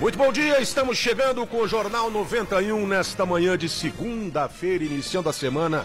Muito bom dia, estamos chegando com o Jornal 91 nesta manhã de segunda-feira, iniciando a semana.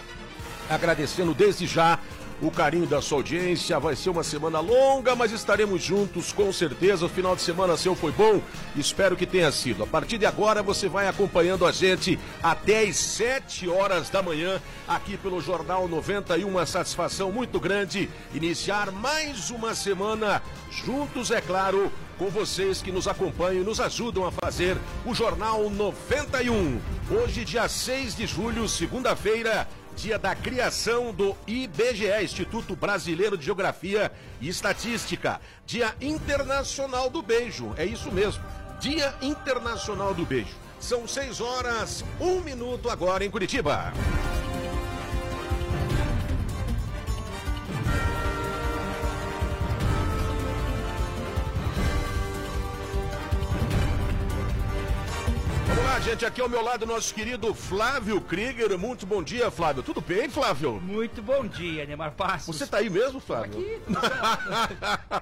Agradecendo desde já o carinho da sua audiência. Vai ser uma semana longa, mas estaremos juntos com certeza. O final de semana seu foi bom, espero que tenha sido. A partir de agora você vai acompanhando a gente até às 7 horas da manhã aqui pelo Jornal 91. Uma satisfação muito grande iniciar mais uma semana juntos, é claro, com vocês que nos acompanham e nos ajudam a fazer o Jornal 91. Hoje, dia 6 de julho, segunda-feira, dia da criação do IBGE, Instituto Brasileiro de Geografia e Estatística. Dia Internacional do Beijo, é isso mesmo. Dia Internacional do Beijo. São 6 horas, um minuto agora em Curitiba. Vamos lá, gente. Aqui ao meu lado, nosso querido Flávio Krieger. Muito bom dia, Flávio. Tudo bem, Flávio? Muito bom dia, Neymar Passos. Você tá aí mesmo, Flávio? Aqui,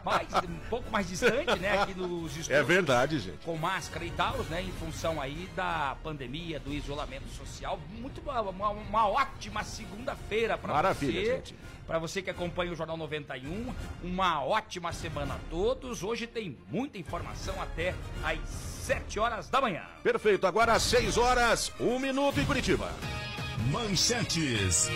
mais, um pouco mais distante, né? Aqui nos estúdios. É verdade, gente. Com máscara e tal, né? Em função aí da pandemia, do isolamento social. Muito uma, uma ótima segunda-feira para você. Maravilha, gente. Para você que acompanha o Jornal 91, uma ótima semana a todos. Hoje tem muita informação até às 7 horas da manhã. Perfeito. Agora às 6 horas, um minuto em Curitiba. Manchetes.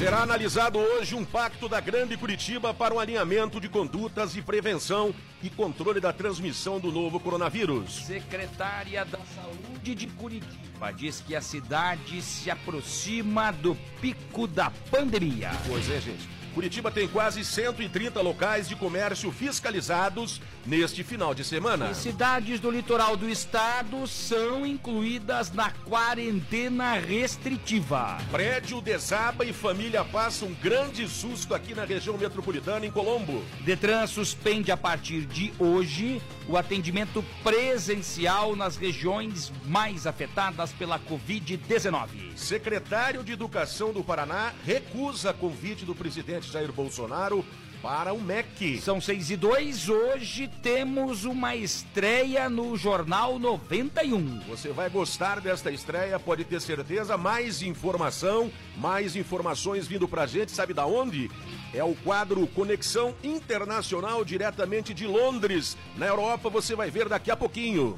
Será analisado hoje um pacto da Grande Curitiba para o alinhamento de condutas e prevenção e controle da transmissão do novo coronavírus. Secretária da Saúde de Curitiba diz que a cidade se aproxima do pico da pandemia. Pois é, gente. Curitiba tem quase 130 locais de comércio fiscalizados neste final de semana. E cidades do litoral do estado são incluídas na quarentena restritiva. Prédio desaba e família passa um grande susto aqui na região metropolitana, em Colombo. Detran suspende a partir de hoje o atendimento presencial nas regiões mais afetadas pela Covid-19. Secretário de Educação do Paraná recusa convite do presidente Jair Bolsonaro para o MEC. São seis e dois, hoje temos uma estreia no Jornal 91. Você vai gostar desta estreia, pode ter certeza. Mais informação, mais informações vindo pra gente, sabe da onde? É o quadro Conexão Internacional diretamente de Londres, na Europa. Você vai ver daqui a pouquinho.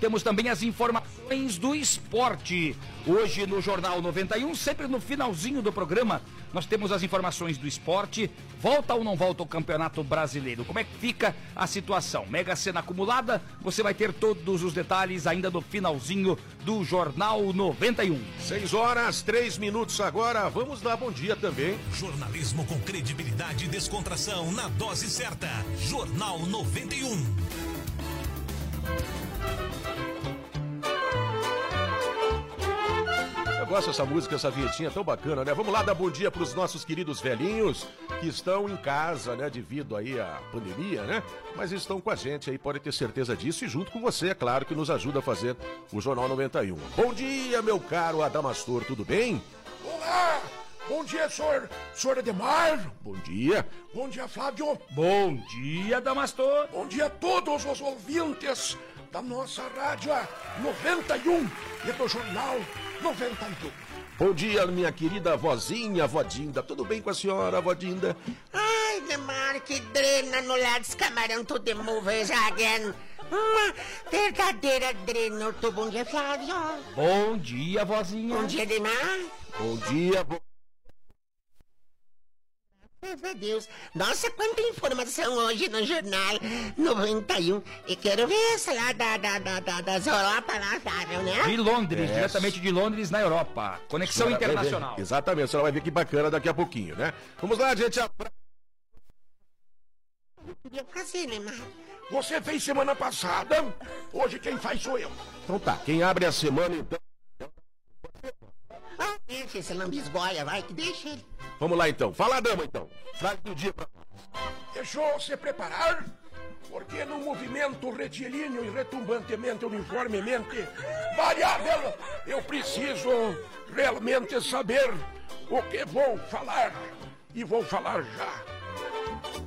Temos também as informações do esporte. Hoje no Jornal 91, sempre no finalzinho do programa, nós temos as informações do esporte. Volta ou não volta o Campeonato Brasileiro? Como é que fica a situação? Mega Sena acumulada? Você vai ter todos os detalhes ainda no finalzinho do Jornal 91. 6 horas, 3 minutos agora. Vamos dar bom dia também. Jornalismo com credibilidade e descontração na dose certa. Jornal 91. Eu gosto dessa música, essa vinhetinha tão bacana, né? Vamos lá dar bom dia para os nossos queridos velhinhos que estão em casa, né? Devido aí à pandemia, né? Mas estão com a gente aí, pode ter certeza disso. E junto com você, é claro, que nos ajuda a fazer o Jornal 91. Bom dia, meu caro Adamastor, tudo bem? Olá! Bom dia, senhor, senhor Ademar. Bom dia. Bom dia, Flávio. Bom dia, Damastor. Bom dia a todos os ouvintes da nossa rádio 91 e do Jornal 91. Bom dia, minha querida vozinha, vodinda. Tudo bem com a senhora, vodinda? Ai, Demar, que drena no lado dos camarão to the movies again. Uma verdadeira drena. Tô bom dia, Flávio. Bom dia, vozinha. Bom dia, Demar. Bom dia, bo... A Deus. Nossa, quanta informação hoje no Jornal 91. E quero ver essa lá da, da, da, da, das Europa lá, sabe, né? De Londres, É. diretamente de Londres, na Europa. Conexão Senhora vai ver. internacional. Exatamente, a senhora vai ver que bacana daqui a pouquinho, né? Vamos lá, gente. Fazer, né? Você fez semana passada, hoje quem faz sou eu. Então tá, quem abre a semana, então. Ah, deixa esse lambisgoia, vai, que deixa ele. Vamos lá, então. Fala, dama, então. Frase do dia pra Deixou se preparar? Porque no movimento retilíneo e retumbantemente uniformemente variável, eu preciso realmente saber o que vou falar. E vou falar já.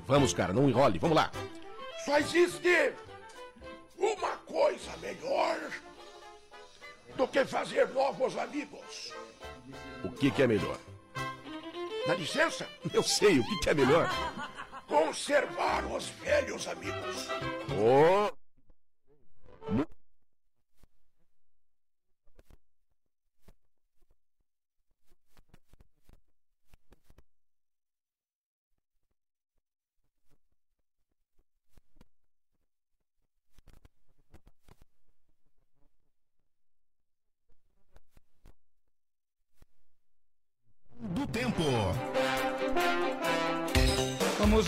Vamos, cara, não enrole. Vamos lá. Só existe uma coisa melhor do que fazer novos amigos. O que, que é melhor? Dá licença? Eu sei, o que, que é melhor? Conservar os velhos amigos. Ô,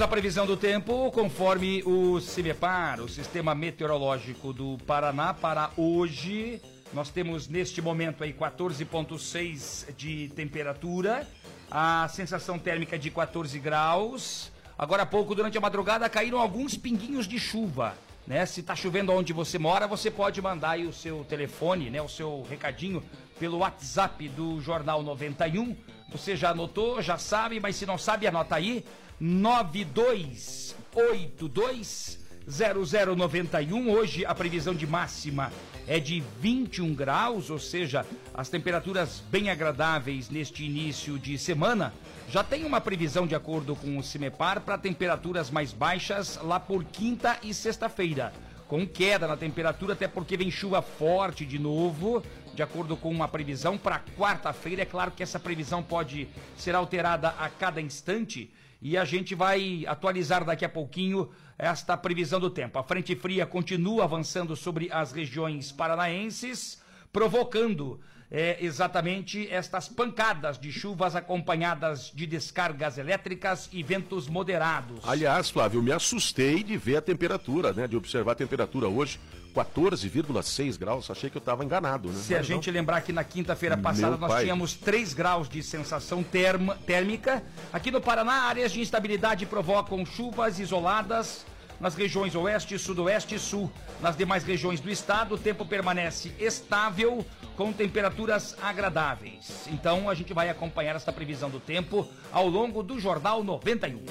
À previsão do tempo, conforme o CIMEPAR, o Sistema Meteorológico do Paraná, para hoje. Nós temos neste momento aí 14,6 de temperatura, a sensação térmica de 14 graus. Agora há pouco, durante a madrugada, caíram alguns pinguinhos de chuva. Né? Se está chovendo onde você mora, você pode mandar aí o seu telefone, né? o seu recadinho pelo WhatsApp do Jornal 91. Você já anotou, já sabe, mas se não sabe, anota aí. 92820091. Hoje a previsão de máxima é de 21 graus, ou seja, as temperaturas bem agradáveis neste início de semana. Já tem uma previsão de acordo com o CIMEPAR para temperaturas mais baixas lá por quinta e sexta-feira. Com queda na temperatura, até porque vem chuva forte de novo, de acordo com uma previsão para quarta-feira. É claro que essa previsão pode ser alterada a cada instante e a gente vai atualizar daqui a pouquinho esta previsão do tempo. A frente fria continua avançando sobre as regiões paranaenses, provocando é, exatamente estas pancadas de chuvas acompanhadas de descargas elétricas e ventos moderados. aliás, Flávio, me assustei de ver a temperatura, né? De observar a temperatura hoje, 14,6 graus. Achei que eu estava enganado, né? Se a Mas não. gente lembrar que na quinta-feira passada Meu nós pai. tínhamos 3 graus de sensação terma- térmica. Aqui no Paraná, áreas de instabilidade provocam chuvas isoladas nas regiões oeste, sudoeste e sul. Nas demais regiões do estado, o tempo permanece estável, com temperaturas agradáveis. Então a gente vai acompanhar esta previsão do tempo ao longo do Jornal 91.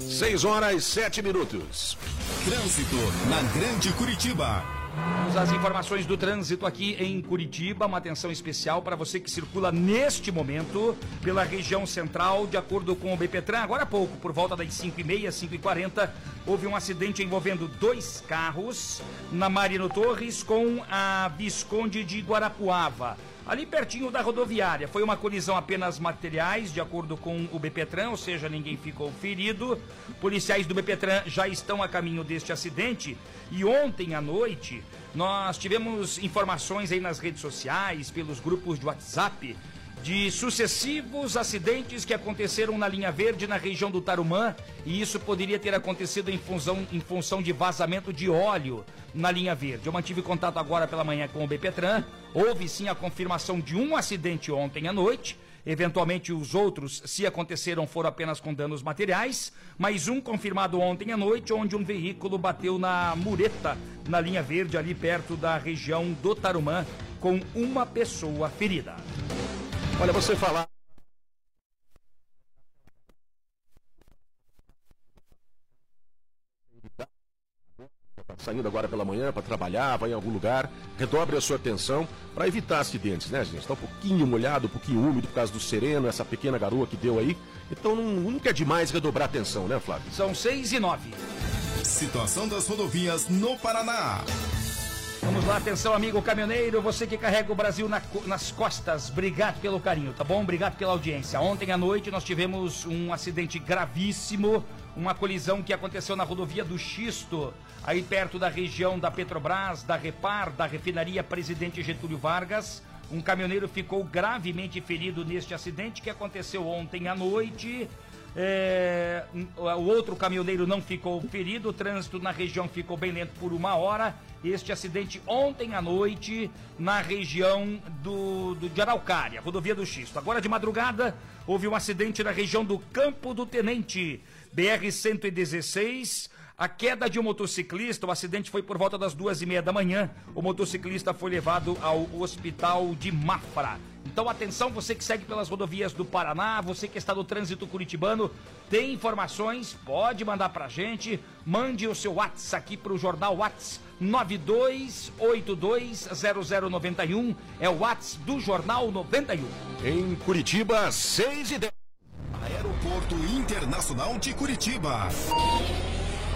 6 horas 7 minutos. Trânsito na Grande Curitiba. Vamos às informações do trânsito aqui em Curitiba. Uma atenção especial para você que circula neste momento pela região central, de acordo com o BPTran. Agora há pouco, por volta das 5h30, 5h40, houve um acidente envolvendo dois carros na Marino Torres com a Visconde de Guarapuava. Ali pertinho da rodoviária. Foi uma colisão apenas materiais, de acordo com o BPTran, ou seja, ninguém ficou ferido. Policiais do BPTran já estão a caminho deste acidente. E ontem à noite, nós tivemos informações aí nas redes sociais, pelos grupos de WhatsApp, de sucessivos acidentes que aconteceram na linha verde na região do Tarumã e isso poderia ter acontecido em função, em função de vazamento de óleo na linha verde. Eu mantive contato agora pela manhã com o BPTran, houve sim a confirmação de um acidente ontem à noite. Eventualmente os outros, se aconteceram, foram apenas com danos materiais, mas um confirmado ontem à noite, onde um veículo bateu na mureta, na linha verde, ali perto da região do Tarumã, com uma pessoa ferida. Olha, você falar. Saindo agora pela manhã para trabalhar, vai em algum lugar, redobre a sua atenção para evitar acidentes, né, gente? Está um pouquinho molhado, um pouquinho úmido por causa do sereno, essa pequena garoa que deu aí. Então não, nunca é demais redobrar a atenção, né, Flávio? São seis e nove. Situação das rodovias no Paraná. Vamos lá, atenção, amigo caminhoneiro, você que carrega o Brasil na nas costas, obrigado pelo carinho, tá bom? Obrigado pela audiência. Ontem à noite nós tivemos um acidente gravíssimo, uma colisão que aconteceu na rodovia do Xisto, aí perto da região da Petrobras, da Repar, da refinaria Presidente Getúlio Vargas. Um caminhoneiro ficou gravemente ferido neste acidente que aconteceu ontem à noite. É, o outro caminhoneiro não ficou ferido, o trânsito na região ficou bem lento por uma hora. Este acidente ontem à noite na região do, do de Araucária, rodovia do Xisto. Agora de madrugada houve um acidente na região do Campo do Tenente, BR-116. A queda de um motociclista, o acidente foi por volta das duas e meia da manhã. O motociclista foi levado ao hospital de Mafra. Então atenção, você que segue pelas rodovias do Paraná, você que está no trânsito curitibano, tem informações, pode mandar pra gente. Mande o seu WhatsApp aqui pro Jornal WhatsApp 92820091. É o WhatsApp do Jornal 91. Em Curitiba, 6 e 10. Aeroporto Internacional de Curitiba.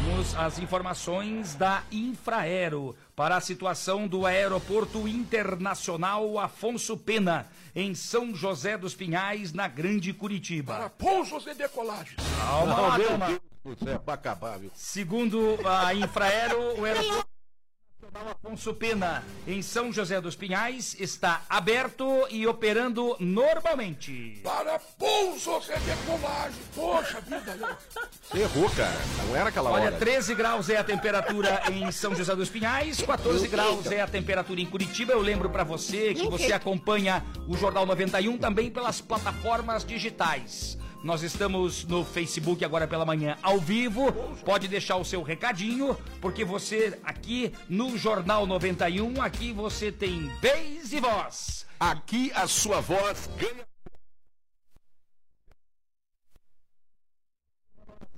Vamos às informações da Infraero para a situação do Aeroporto Internacional Afonso Pena, em São José dos Pinhais, na Grande Curitiba. Para pousos e decolagens. Calma lá, calma. É pra acabar, viu? Segundo a Infraero, o aeroporto Nacional Afonso Pena, em São José dos Pinhais, está aberto e operando normalmente. Para pousos e decolagens. Poxa vida? Você errou, cara. Não era aquela Olha, hora. 13 graus é a temperatura em São José dos Pinhais, 14 graus é a temperatura em Curitiba. Eu lembro pra você que você acompanha o Jornal 91 também pelas plataformas digitais. Nós estamos no Facebook agora pela manhã ao vivo. Pode deixar o seu recadinho, porque você aqui no Jornal 91, aqui você tem vez e voz. Aqui a sua voz ganha.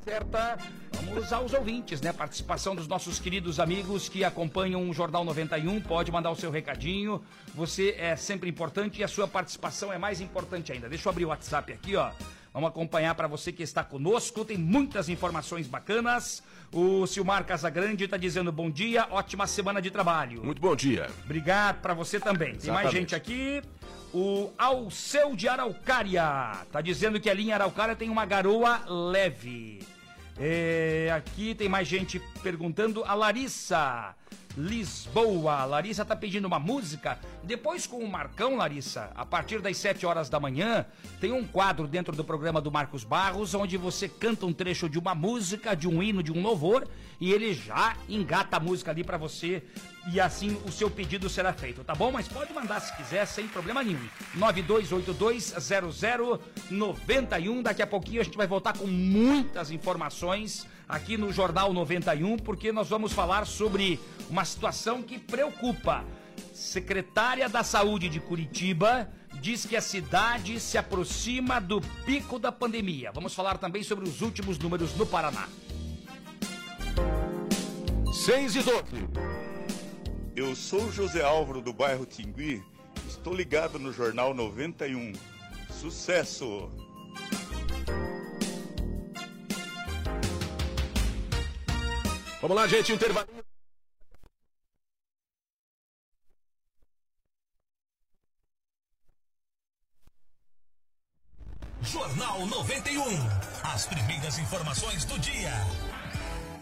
certa. Vamos aos ouvintes, né? Participação dos nossos queridos amigos que acompanham o Jornal 91. Pode mandar o seu recadinho. Você é sempre importante e a sua participação é mais importante ainda. Deixa eu abrir o WhatsApp aqui, ó. Vamos acompanhar para você que está conosco. Tem muitas informações bacanas. O Silmar Casagrande está dizendo bom dia, ótima semana de trabalho. Muito bom dia. Obrigado para você também. Tem mais gente aqui. O Alceu de Araucária tá dizendo que a linha Araucária tem uma garoa leve. É, aqui tem mais gente perguntando. A Larissa Lisboa. Larissa tá pedindo uma música. Depois com o Marcão, Larissa, a partir das 7 horas da manhã, tem um quadro dentro do programa do Marcos Barros, onde você canta um trecho de uma música, de um hino, de um louvor, e ele já engata a música ali pra você. E assim o seu pedido será feito, tá bom? Mas pode mandar se quiser, sem problema nenhum. 92820091. Daqui a pouquinho a gente vai voltar com muitas informações aqui no Jornal 91, porque nós vamos falar sobre uma situação que preocupa. Secretária da Saúde de Curitiba diz que a cidade se aproxima do pico da pandemia. Vamos falar também sobre os últimos números no Paraná. 6 e 12. Eu sou José Álvaro do bairro Tingui. Estou ligado no Jornal 91. Sucesso! Vamos lá, gente, intervalo. Jornal 91. As primeiras informações do dia.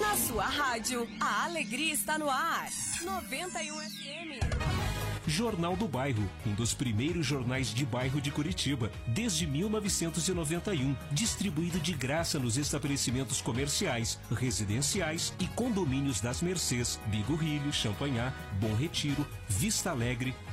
Na sua rádio, a alegria está no ar. 91 FM. Jornal do Bairro, um dos primeiros jornais de bairro de Curitiba, desde 1991, distribuído de graça nos estabelecimentos comerciais, residenciais e condomínios das Mercês, Bigorrilho, Champanhar, Bom Retiro, Vista Alegre,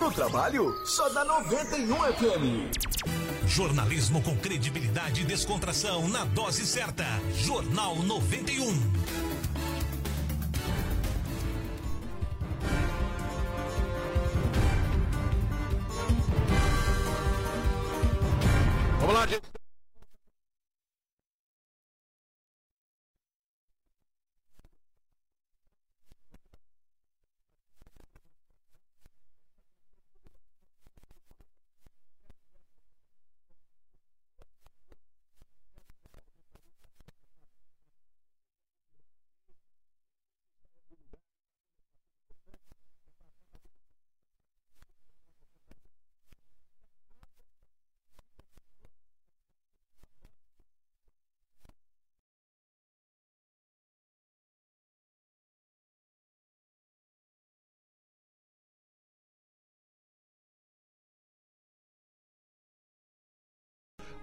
No trabalho, só dá 91 FM. Jornalismo com credibilidade e descontração na dose certa. Jornal 91. Vamos lá, gente.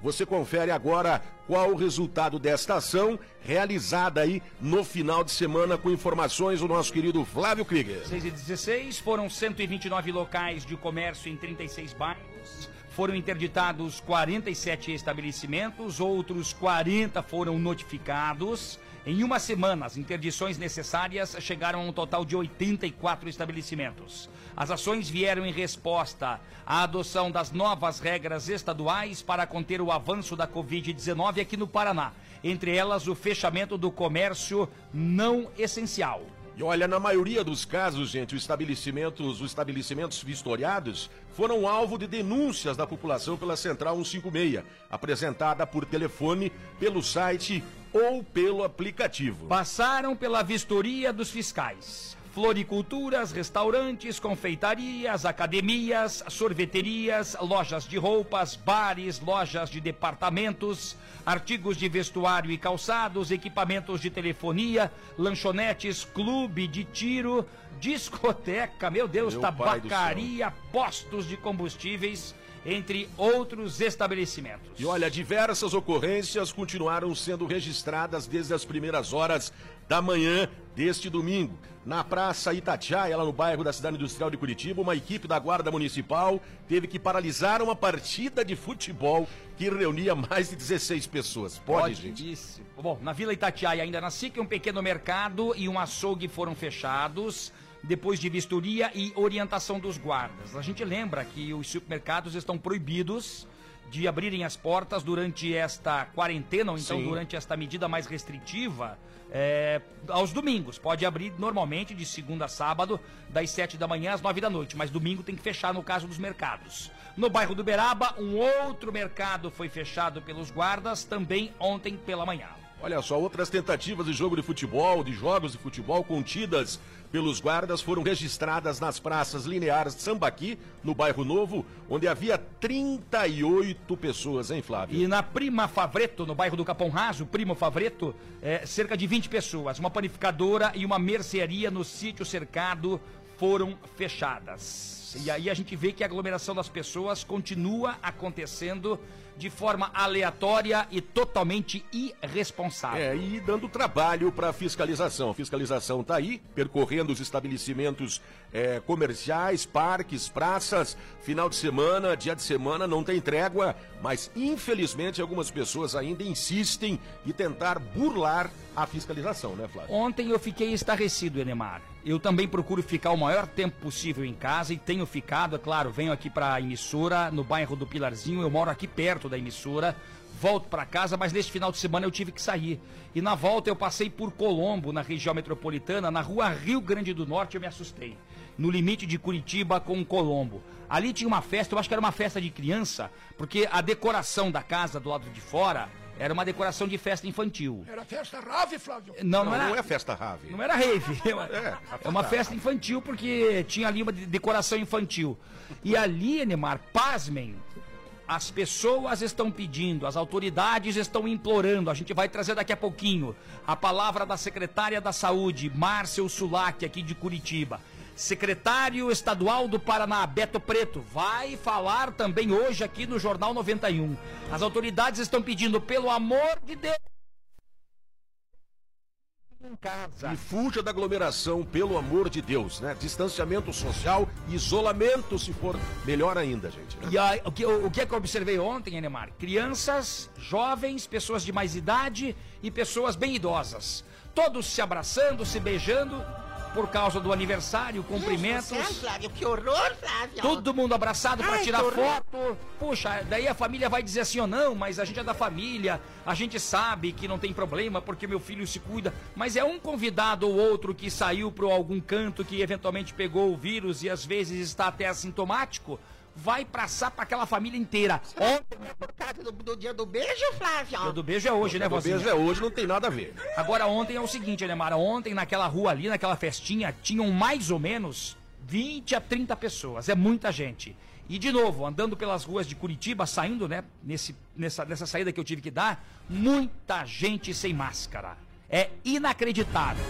Você confere agora qual o resultado desta ação realizada aí no final de semana com informações do nosso querido Flávio Krieger. 6 e 16 foram 129 locais de comércio em 36 bairros. Foram interditados 47 estabelecimentos, outros 40 foram notificados. Em uma semana, as interdições necessárias chegaram a um total de 84 estabelecimentos. As ações vieram em resposta à adoção das novas regras estaduais para conter o avanço da Covid-19 aqui no Paraná. Entre elas, o fechamento do comércio não essencial. E olha, na maioria dos casos, gente, os estabelecimentos, os estabelecimentos vistoriados foram alvo de denúncias da população pela Central 156, apresentada por telefone, pelo site ou pelo aplicativo. Passaram pela vistoria dos fiscais. Floriculturas, restaurantes, confeitarias, academias, sorveterias, lojas de roupas, bares, lojas de departamentos, artigos de vestuário e calçados, equipamentos de telefonia, lanchonetes, clube de tiro, discoteca, meu Deus, Meu tabacaria, postos de combustíveis, entre outros estabelecimentos. E olha, diversas ocorrências continuaram sendo registradas desde as primeiras horas da manhã deste domingo. Na Praça Itatiaia, lá no bairro da Cidade Industrial de Curitiba, uma equipe da Guarda Municipal teve que paralisar uma partida de futebol que reunia mais de 16 pessoas. Pode, gente? disse. Bom, na Vila Itatiaia, ainda na SIC, um pequeno mercado e um açougue foram fechados depois de vistoria e orientação dos guardas. A gente lembra que os supermercados estão proibidos de abrirem as portas durante esta quarentena, ou então Sim. durante esta medida mais restritiva, é, aos domingos. Pode abrir normalmente de segunda a sábado, das 7 da manhã às 9 da noite, mas domingo tem que fechar no caso dos mercados. No bairro do Beraba, um outro mercado foi fechado pelos guardas também ontem pela manhã. Olha só, outras tentativas de jogo de futebol, de jogos de futebol contidas pelos guardas foram registradas nas praças lineares de Sambaqui, no bairro Novo, onde havia 38 pessoas, hein, Flávio? E na Prima Favreto, no bairro do Capão Raso, Primo Favreto, é, cerca de 20 pessoas. Uma panificadora e uma mercearia no sítio cercado foram fechadas. E aí a gente vê que a aglomeração das pessoas continua acontecendo de forma aleatória e totalmente irresponsável. É, e dando trabalho para fiscalização. A fiscalização está aí, percorrendo os estabelecimentos é, comerciais, parques, praças. Final de semana, dia de semana, não tem trégua, mas infelizmente algumas pessoas ainda insistem em tentar burlar a fiscalização, né, Flávio? Ontem eu fiquei estarrecido, Enemar. Eu também procuro ficar o maior tempo possível em casa e tenho ficado, é claro, venho aqui para a emissora, no bairro do Pilarzinho, eu moro aqui perto da emissora, volto para casa, mas neste final de semana eu tive que sair. E na volta eu passei por Colombo, na região metropolitana, na rua Rio Grande do Norte, eu me assustei. No limite de Curitiba com Colombo. Ali tinha uma festa, eu acho que era uma festa de criança, porque a decoração da casa do lado de fora Era uma decoração de festa infantil. Era festa rave, Flávio? Não, não, Não, era. não é festa rave. Não era rave. É uma, É, é uma festa infantil porque tinha ali uma de- decoração infantil. E ali, Neymar, pasmem, as pessoas estão pedindo, as autoridades estão implorando. A gente vai trazer daqui a pouquinho a palavra da secretária da Saúde, Márcia Sulac, aqui de Curitiba. Secretário Estadual do Paraná, Beto Preto, vai falar também hoje aqui no Jornal 91. As autoridades estão pedindo, pelo amor de Deus, em casa. E fuja da aglomeração, pelo amor de Deus, né? Distanciamento social, isolamento, se for melhor ainda, gente. né? E aí, o, que, o, o que é que eu observei ontem, Enemar? Crianças, jovens, pessoas de mais idade e pessoas bem idosas. Todos se abraçando, se beijando por causa do aniversário, cumprimentos. Céu, Flávio, que horror, Flávio. Todo mundo abraçado para tirar foto. Puxa, daí a família vai dizer assim ou não, mas a gente é da família, a gente sabe que não tem problema porque meu filho se cuida. Mas é um convidado ou outro que saiu para algum canto que eventualmente pegou o vírus e às vezes está até assintomático, vai passar para aquela família inteira. Ontem, do, do dia do beijo, Flávio. o dia do beijo é hoje, né, O vozinha? beijo é hoje, não tem nada a ver. Agora ontem é o seguinte, Anemara, ontem naquela rua ali, naquela festinha, tinham mais ou menos 20 a 30 pessoas, é muita gente. E de novo, andando pelas ruas de Curitiba, saindo, né, nesse, nessa, nessa saída que eu tive que dar, muita gente sem máscara. É inacreditável.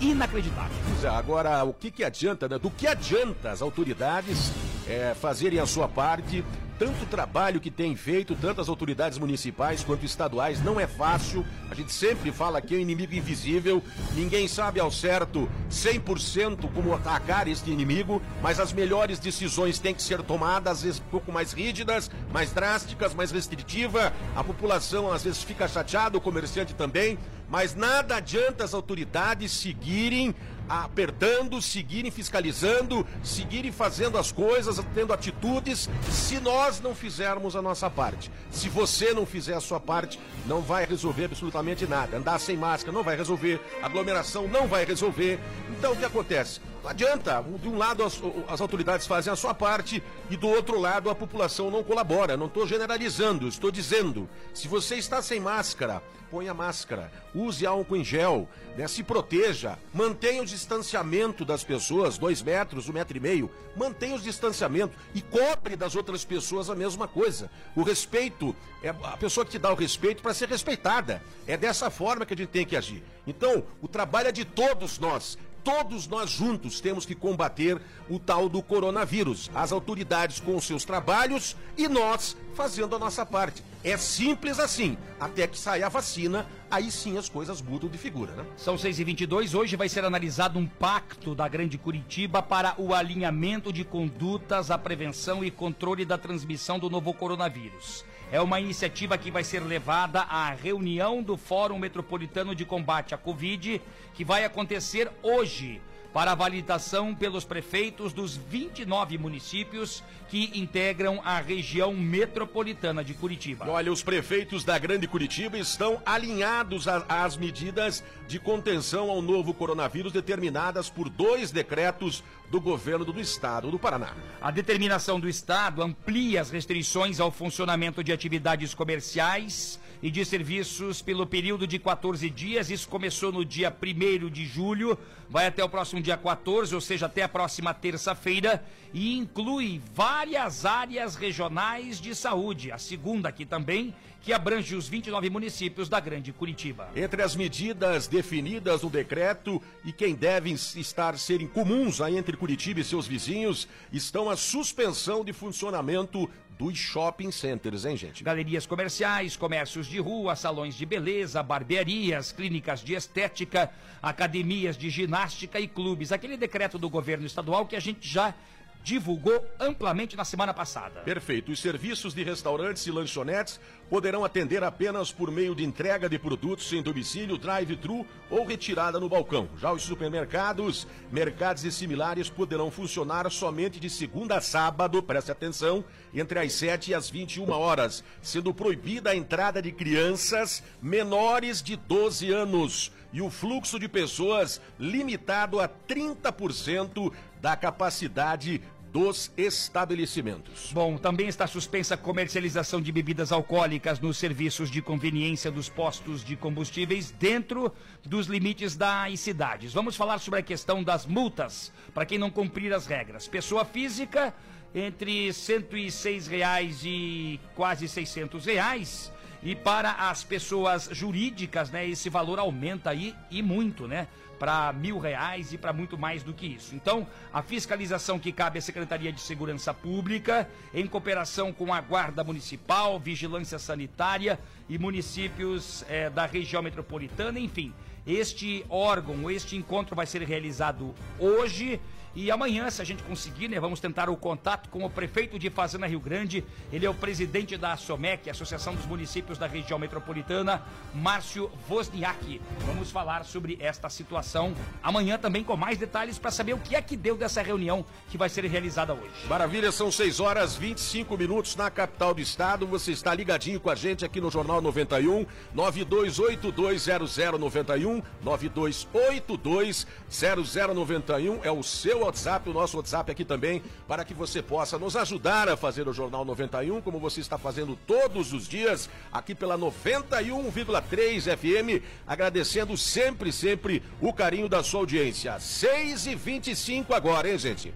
Inacreditável. É, agora, o que, que adianta, né? Do que adianta as autoridades é, fazerem a sua parte? Tanto trabalho que tem feito, tanto as autoridades municipais quanto estaduais, não é fácil. A gente sempre fala que é um inimigo invisível, ninguém sabe ao certo 100% como atacar este inimigo, mas as melhores decisões têm que ser tomadas, às vezes um pouco mais rígidas, mais drásticas, mais restritiva. A população às vezes fica chateada, o comerciante também, mas nada adianta as autoridades seguirem apertando, seguirem fiscalizando, seguirem fazendo as coisas, tendo atitudes, se nós não fizermos a nossa parte. Se você não fizer a sua parte, não vai resolver absolutamente nada. Andar sem máscara não vai resolver, aglomeração não vai resolver. Então o que acontece? Não adianta. De um lado as, as autoridades fazem a sua parte e do outro lado a população não colabora. Não estou generalizando, estou dizendo. Se você está sem máscara, ponha máscara, use álcool em gel, né? se proteja, mantenha o distanciamento das pessoas, dois metros, um metro e meio, mantenha o distanciamento e cobre das outras pessoas a mesma coisa. O respeito é a pessoa que te dá o respeito para ser respeitada. É dessa forma que a gente tem que agir. Então, o trabalho é de todos nós. Todos nós juntos temos que combater o tal do coronavírus. As autoridades com seus trabalhos e nós fazendo a nossa parte. É simples assim. Até que saia a vacina, aí sim as coisas mudam de figura, né? São 6 e 22 hoje vai ser analisado um pacto da Grande Curitiba para o alinhamento de condutas, a prevenção e controle da transmissão do novo coronavírus. É uma iniciativa que vai ser levada à reunião do Fórum Metropolitano de Combate à Covid, que vai acontecer hoje, para validação pelos prefeitos dos 29 municípios que integram a região metropolitana de Curitiba. Olha, os prefeitos da Grande Curitiba estão alinhados às medidas de contenção ao novo coronavírus determinadas por dois decretos do governo do estado do Paraná. A determinação do Estado amplia as restrições ao funcionamento de atividades comerciais e de serviços pelo período de 14 dias. Isso começou no dia 1 de julho, vai até o próximo dia 14, ou seja, até a próxima terça-feira, e inclui várias áreas regionais de saúde. A segunda aqui também, que abrange os 29 municípios da Grande Curitiba. Entre as medidas definidas no decreto e quem devem estar serem comuns aí entre Curitiba e seus vizinhos estão a suspensão de funcionamento dos shopping centers, hein, gente? Galerias comerciais, comércios de rua, salões de beleza, barbearias, clínicas de estética, academias de ginástica e clubes. Aquele decreto do governo estadual que a gente já divulgou amplamente na semana passada. Perfeito. Os serviços de restaurantes e lanchonetes poderão atender apenas por meio de entrega de produtos em domicílio, drive-thru ou retirada no balcão. Já os supermercados, mercados e similares poderão funcionar somente de segunda a sábado, preste atenção, entre as 7 e as 21 horas, sendo proibida a entrada de crianças menores de 12 anos e o fluxo de pessoas limitado a 30% da capacidade dos estabelecimentos. Bom, também está suspensa a comercialização de bebidas alcoólicas nos serviços de conveniência dos postos de combustíveis dentro dos limites das cidades. Vamos falar sobre a questão das multas para quem não cumprir as regras. Pessoa física entre 106 reais e quase 600 reais. E para as pessoas jurídicas, né, esse valor aumenta aí e muito, né? Para mil reais e para muito mais do que isso. Então, a fiscalização que cabe à Secretaria de Segurança Pública, em cooperação com a Guarda Municipal, Vigilância Sanitária e municípios eh, da região metropolitana, enfim. Este órgão, este encontro vai ser realizado hoje e amanhã, se a gente conseguir, né, vamos tentar o contato com o prefeito de Fazenda Rio Grande. Ele é o presidente da ASOMEC, Associação dos Municípios da Região Metropolitana, Márcio Wozniak. Vamos falar sobre esta situação amanhã também com mais detalhes para saber o que é que deu dessa reunião que vai ser realizada hoje. Maravilha, são 6 horas 25 minutos na capital do estado. Você está ligadinho com a gente aqui no Jornal 91, 92820091, 92820091 é o seu WhatsApp, o nosso WhatsApp aqui também, para que você possa nos ajudar a fazer o Jornal 91, como você está fazendo todos os dias, aqui pela 91,3 FM, agradecendo sempre, sempre o carinho da sua audiência. 6 e 25 agora, hein, gente?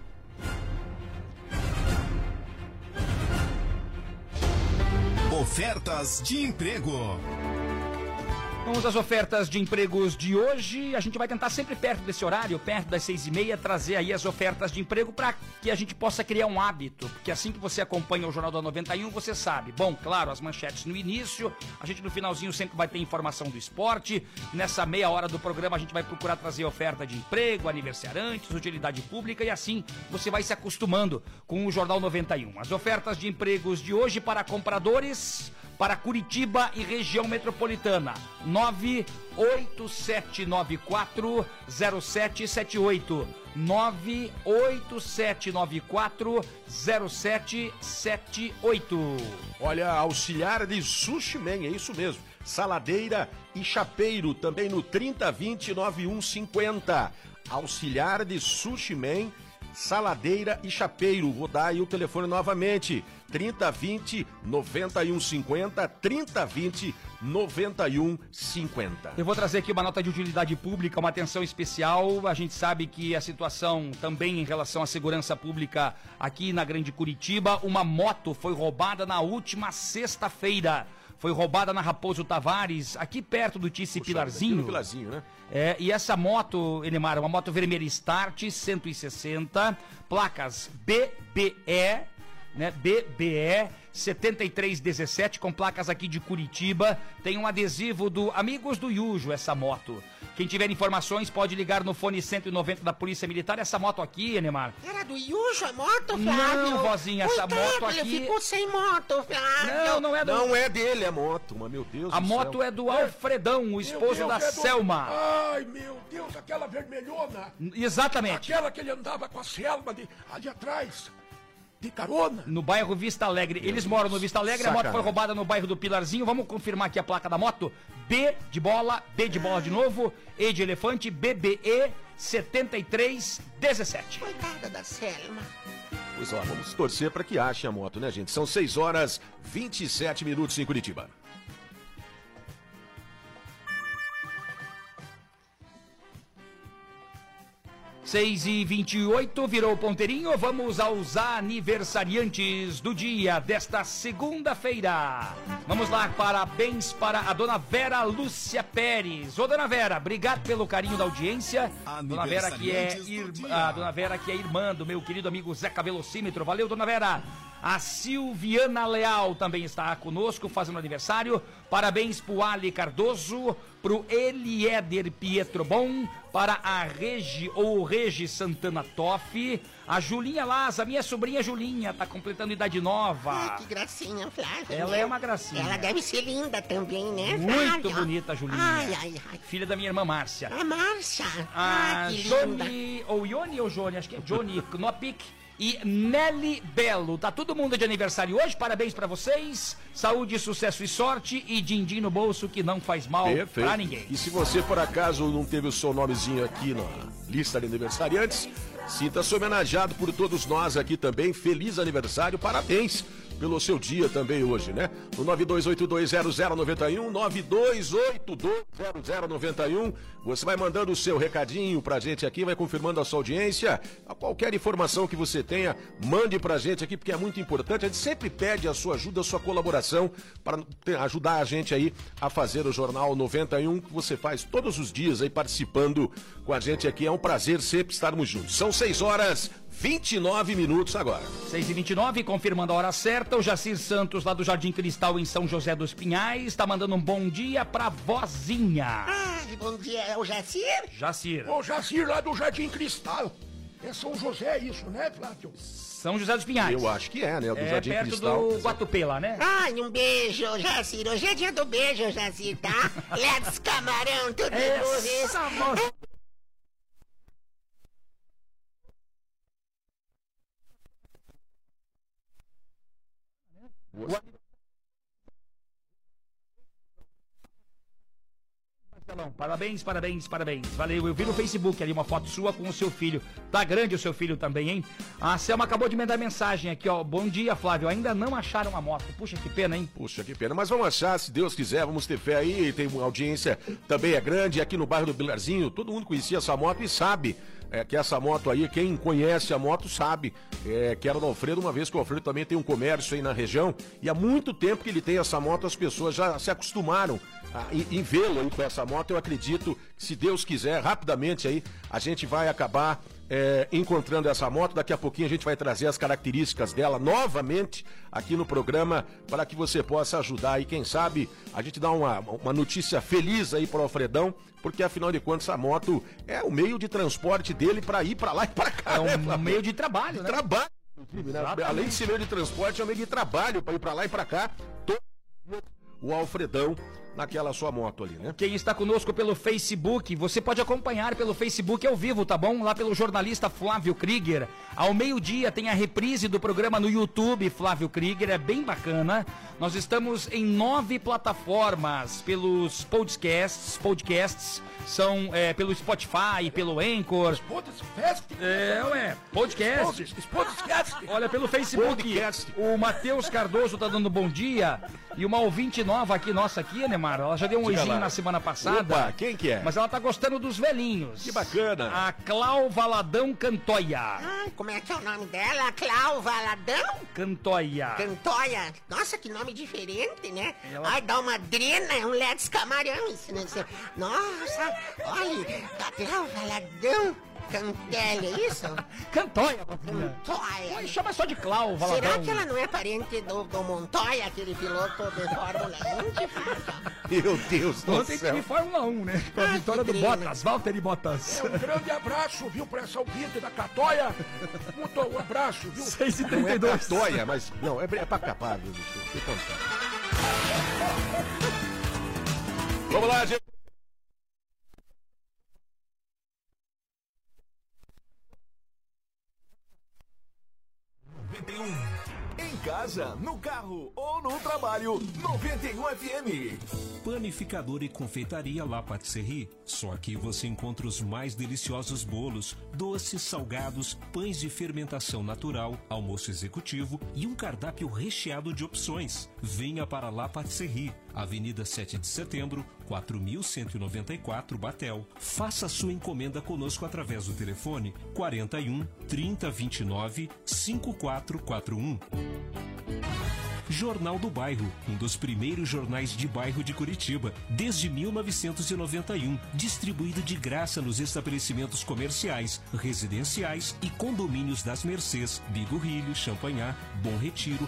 Ofertas de emprego. Vamos às ofertas de empregos de hoje. A gente vai tentar sempre perto desse horário, perto das seis e meia, trazer aí as ofertas de emprego para que a gente possa criar um hábito. Porque assim que você acompanha o Jornal da 91, você sabe. Bom, claro, as manchetes no início, a gente no finalzinho sempre vai ter informação do esporte. Nessa meia hora do programa a gente vai procurar trazer oferta de emprego, aniversariantes, utilidade pública e assim você vai se acostumando com o Jornal 91. As ofertas de empregos de hoje para compradores para Curitiba e região metropolitana. 98794 0778. 98794 0778. Olha, auxiliar de Sushi Man, é isso mesmo. Saladeira e chapeiro, também no 3020 9150. Auxiliar de Sushi Man, saladeira e chapeiro. Vou dar aí o telefone novamente. 3020 9150, 3020 9150. Eu vou trazer aqui uma nota de utilidade pública, uma atenção especial. A gente sabe que a situação também em relação à segurança pública aqui na Grande Curitiba, uma moto foi roubada na última sexta-feira. Foi roubada na Raposo Tavares, aqui perto do Tice Pilarzinho. Pilarzinho, né? É, e essa moto, Elimar, é uma moto vermelha Start 160, placas BBE né? BBE 7317 com placas aqui de Curitiba. Tem um adesivo do Amigos do Yujo essa moto. Quem tiver informações pode ligar no fone 190 da Polícia Militar. Essa moto aqui, Enemar. Era do Yujo a moto, Flávio? Não, vozinha, essa Coitado, moto aqui. Ele ficou sem moto, Flávio. Não, não é do. Não é dele a moto, mas meu Deus A do moto céu. é do Alfredão, o esposo Deus, da é do- Selma. Ai, meu Deus, aquela vermelhona. Exatamente. Aquela que ele andava com a Selma de, ali atrás. De carona. No bairro Vista Alegre. Eles moram no Vista Alegre, a moto foi Sacanagem. roubada no bairro do Pilarzinho. Vamos confirmar aqui a placa da moto. B de bola, B de bola de novo, E de elefante, BBE 7317. Coitada da Selma. Pois ó, vamos torcer para que ache a moto, né, gente? São 6 horas 27 minutos em Curitiba. Seis e 28 virou o ponteirinho. Vamos aos aniversariantes do dia desta segunda-feira. Vamos lá, parabéns para a dona Vera Lúcia Pérez. Ô, dona Vera, obrigado pelo carinho da audiência. Dona Vera que é ir- a dona Vera que é irmã do meu querido amigo Zeca Velocímetro. Valeu, dona Vera. A Silviana Leal também está conosco, fazendo aniversário. Parabéns pro Ali Cardoso, pro Eliéder Pietro Bom, para a Regi ou Regi Santana Toff, a Julinha Laza, minha sobrinha Julinha, tá completando idade nova. Ai, que gracinha, Flávio. Ela né? é uma gracinha. Ela deve ser linda também, né, Muito Flávio? bonita, a Julinha. Ai, ai, ai. Filha da minha irmã Márcia. A Márcia. A Ah, que linda. Johnny, ou Ione ou Johnny, acho que é Johnny Knopik e Nelly Belo. Tá todo mundo de aniversário hoje, parabéns pra vocês. Saúde, sucesso e sorte e din-din no bolso que não faz mal pra ninguém. E se você, por acaso, não teve o seu nomezinho aqui na lista de aniversariantes, Sinta-se homenageado por todos nós aqui também. Feliz aniversário, parabéns pelo seu dia também hoje, né? No 92820091, 92820091, você vai mandando o seu recadinho pra gente aqui, vai confirmando a sua audiência. A qualquer informação que você tenha, mande pra gente aqui, porque é muito importante. A gente sempre pede a sua ajuda, a sua colaboração para ajudar a gente aí a fazer o Jornal 91, que você faz todos os dias aí participando com a gente aqui. É um prazer sempre estarmos juntos. São 6 horas 29 minutos agora. 6 e 29 confirmando a hora certa. O Jacir Santos, lá do Jardim Cristal, em São José dos Pinhais, está mandando um bom dia pra vozinha. Ah, bom dia. É o Jacir? Jacir. O Jacir lá do Jardim Cristal. É São José isso, né, Flávio? São José dos Pinhais. Eu acho que é, né? Do é Jardim perto Cristal. do Guatupê lá, né? Ai, um beijo, Jacir. Hoje é dia do beijo, Jacir, tá? Let's camarão, tudo Essa moça. Parabéns, parabéns, parabéns. Valeu. Eu vi no Facebook ali uma foto sua com o seu filho. Tá grande o seu filho também, hein? A Selma acabou de mandar mensagem aqui, ó. Bom dia, Flávio. Ainda não acharam a moto. Puxa, que pena, hein? Puxa, que pena. Mas vamos achar, se Deus quiser, vamos ter fé aí. Tem uma audiência também é grande aqui no bairro do Bilarzinho. Todo mundo conhecia essa moto e sabe é, que essa moto aí, quem conhece a moto sabe é, que era do Alfredo, uma vez que o Alfredo também tem um comércio aí na região. E há muito tempo que ele tem essa moto, as pessoas já se acostumaram em, em vê-lo aí com essa moto. Eu acredito que, se Deus quiser, rapidamente aí, a gente vai acabar é, encontrando essa moto. Daqui a pouquinho a gente vai trazer as características dela novamente aqui no programa para que você possa ajudar e quem sabe a gente dá uma, uma notícia feliz aí para o Alfredão, porque afinal de contas a moto é o meio de transporte dele para ir para lá e para cá. É né, um Flávio? meio de trabalho, né? trabalho. né? Além de ser meio de transporte, é um meio de trabalho para ir para lá e para cá. Todo o Alfredão naquela sua moto ali, né? Quem está conosco pelo Facebook, você pode acompanhar pelo Facebook ao vivo, tá bom? Lá pelo jornalista Flávio Krieger. Ao meio-dia tem a reprise do programa no YouTube, Flávio Krieger, é bem bacana. Nós estamos em nove plataformas, pelos podcasts, podcasts são é, pelo Spotify, pelo Anchor. Fest? É, ué, podcast. Fest? Olha, pelo Facebook, Podcast. o Matheus Cardoso tá dando bom dia. E uma ouvinte nova aqui, nossa aqui, Ela já deu um Diga oizinho lá. na semana passada. Opa, quem que é? Mas ela tá gostando dos velhinhos. Que bacana. A Clau Valadão Cantoia. Ai, como é que é o nome dela? Clau Valadão? Cantoia. Cantoia. Nossa, que nome diferente, né? Ela- Ai, dá uma drena, é um Let's Camarão. Isso, né? Nossa, olha, Clau Valadão Cantelha, é isso? Cantoia, Patrulha. Cantoia. Oi, Chama só de Clau Valadão. Será que ela não é parente do, do Montoya, aquele piloto de Fórmula 1? Fábio? Meu Deus do Ontem céu. teve Fórmula 1, né? Com a Ai, vitória do. Bottas, Valtteri Bottas. É um grande abraço, viu, pra essa ouvinte da Catoia. Muito um abraço, viu? 6 e Não é 32 catóia, mas. Não, é, é pra capar, viu, bicho? Vamos lá, gente. Em casa, no carro ou no trabalho, 91 FM. Panificador e confeitaria La Patisserie. Só aqui você encontra os mais deliciosos bolos, doces, salgados, pães de fermentação natural, almoço executivo e um cardápio recheado de opções. Venha para La Patisserie, Avenida 7 de Setembro, 4194 Batel. Faça sua encomenda conosco através do telefone 41 3029 5441. Jornal do Bairro, um dos primeiros jornais de bairro de Curitiba, desde 1991, distribuído de graça nos estabelecimentos comerciais, residenciais e condomínios das Mercês, Bigorrilho, Champanhar, Bom Retiro,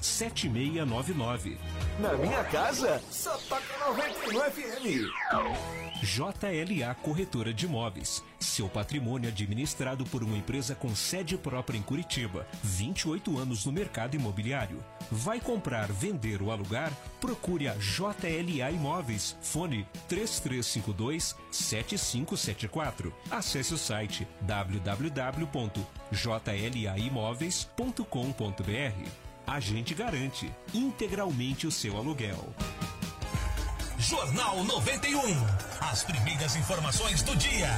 7699. Na minha casa, só toca 91 FM. JLA Corretora de Imóveis. Seu patrimônio administrado por uma empresa com sede própria em Curitiba. 28 anos no mercado imobiliário. Vai comprar, vender ou alugar? Procure a JLA Imóveis. Fone 3352-7574. Acesse o site www.jlaimóveis.com.br. A gente garante integralmente o seu aluguel. Jornal 91. As primeiras informações do dia.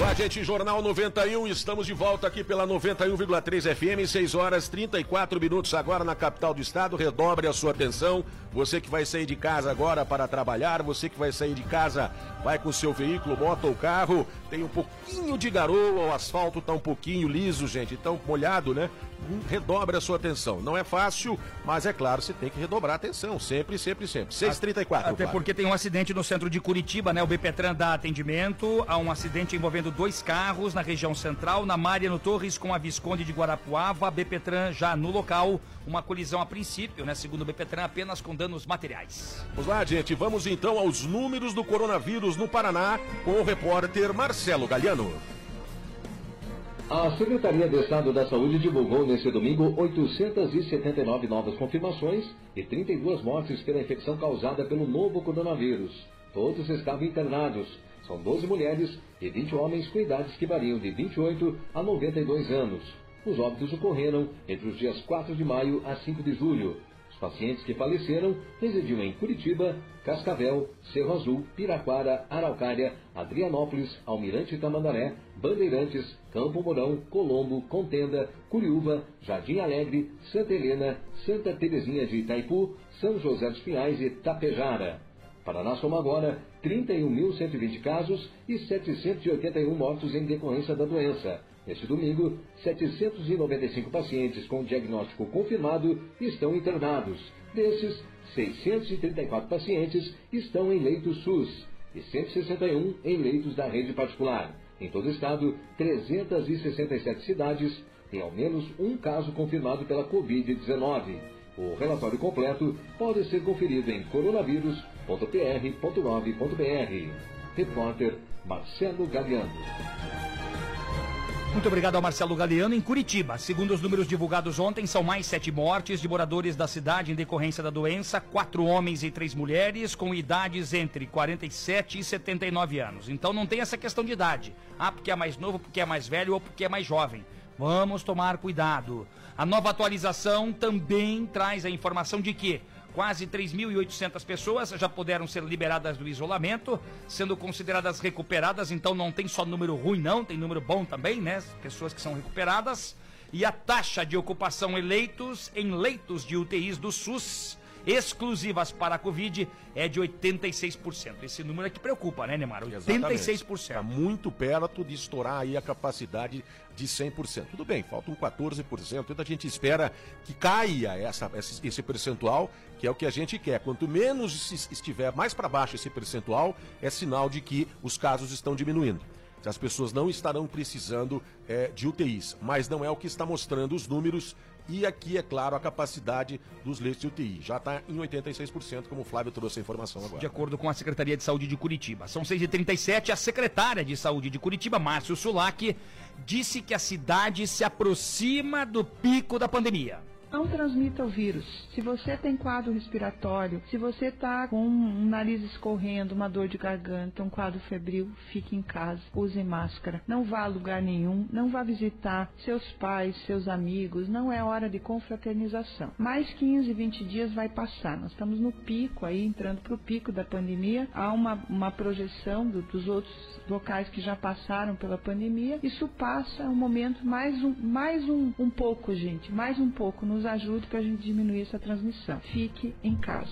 Olá, gente, Jornal 91, estamos de volta aqui pela 91,3 FM, 6 horas 34 minutos agora na capital do estado. Redobre a sua atenção. Você que vai sair de casa agora para trabalhar, você que vai sair de casa, vai com seu veículo, moto ou carro, tem um pouquinho de garoa, o asfalto está um pouquinho liso, gente, tão molhado, né? Redobre a sua atenção. Não é fácil, mas é claro, você tem que redobrar a atenção, sempre, sempre, sempre. 634. Até porque tem um acidente no centro de Curitiba, né? O BPTran dá atendimento a um acidente envolvendo dois carros na região central, na Mariano Torres com a Visconde de Guarapuava. A BPTran já no local, uma colisão a princípio, né? Segundo o BPTran, apenas com danos materiais. Vamos lá, gente, vamos então aos números do coronavírus no Paraná com o repórter Marcelo Galiano. A Secretaria de Estado da Saúde divulgou nesse domingo 879 novas confirmações e 32 mortes pela infecção causada pelo novo coronavírus. Todos estavam internados. São 12 mulheres e 20 homens com idades que variam de 28 a 92 anos. Os óbitos ocorreram entre os dias 4 de maio a 5 de julho. Os pacientes que faleceram residiam em Curitiba, Cascavel, Cerro Azul, Piraquara, Araucária, Adrianópolis, Almirante Tamandaré, Bandeirantes, Campo Mourão, Colombo, Contenda, Curiúva, Jardim Alegre, Santa Helena, Santa Terezinha de Itaipu, São José dos Pinhais e Tapejara. Paraná soma agora 31.120 casos e 781 mortos em decorrência da doença. Neste domingo, 795 pacientes com diagnóstico confirmado estão internados. Desses, 634 pacientes estão em leitos SUS e 161 em leitos da rede particular. Em todo o estado, 367 cidades têm ao menos um caso confirmado pela Covid-19. O relatório completo pode ser conferido em coronavírus.pr.gov.br. Repórter Marcelo Galiano. Muito obrigado ao Marcelo Galeano em Curitiba. Segundo os números divulgados ontem, são mais sete mortes de moradores da cidade em decorrência da doença, quatro homens e três mulheres com idades entre 47 e 79 anos. Então não tem essa questão de idade. Ah, porque é mais novo, porque é mais velho ou porque é mais jovem. Vamos tomar cuidado. A nova atualização também traz a informação de que Quase 3.800 pessoas já puderam ser liberadas do isolamento, sendo consideradas recuperadas. Então não tem só número ruim, não, tem número bom também, né? Pessoas que são recuperadas. E a taxa de ocupação eleitos em leitos de UTIs do SUS exclusivas para a Covid é de 86%. Esse número é que preocupa, né, Neymar? 86%. Está muito perto de estourar aí a capacidade de 100%. Tudo bem, faltam 14%, então a gente espera que caia essa, esse, percentual, que é o que a gente quer. Quanto menos estiver mais para baixo esse percentual, é sinal de que os casos estão diminuindo. As pessoas não estarão precisando é, de UTIs, mas não é o que está mostrando os números e aqui, é claro, a capacidade dos leitos de UTI. Já está em 86%, como o Flávio trouxe a informação agora. De acordo com a Secretaria de Saúde de Curitiba. São 6h37, a secretária de Saúde de Curitiba, Márcio Sulac, disse que a cidade se aproxima do pico da pandemia não transmita o vírus. Se você tem quadro respiratório, se você está com um nariz escorrendo, uma dor de garganta, um quadro febril, fique em casa, use máscara. Não vá a lugar nenhum, não vá visitar seus pais, seus amigos, não é hora de confraternização. Mais 15, 20 dias vai passar. Nós estamos no pico aí, entrando para o pico da pandemia. Há uma, uma projeção do, dos outros locais que já passaram pela pandemia. Isso passa, um momento mais um, mais um, um pouco, gente, mais um pouco. Nos ajude para a gente diminuir essa transmissão. Fique em casa.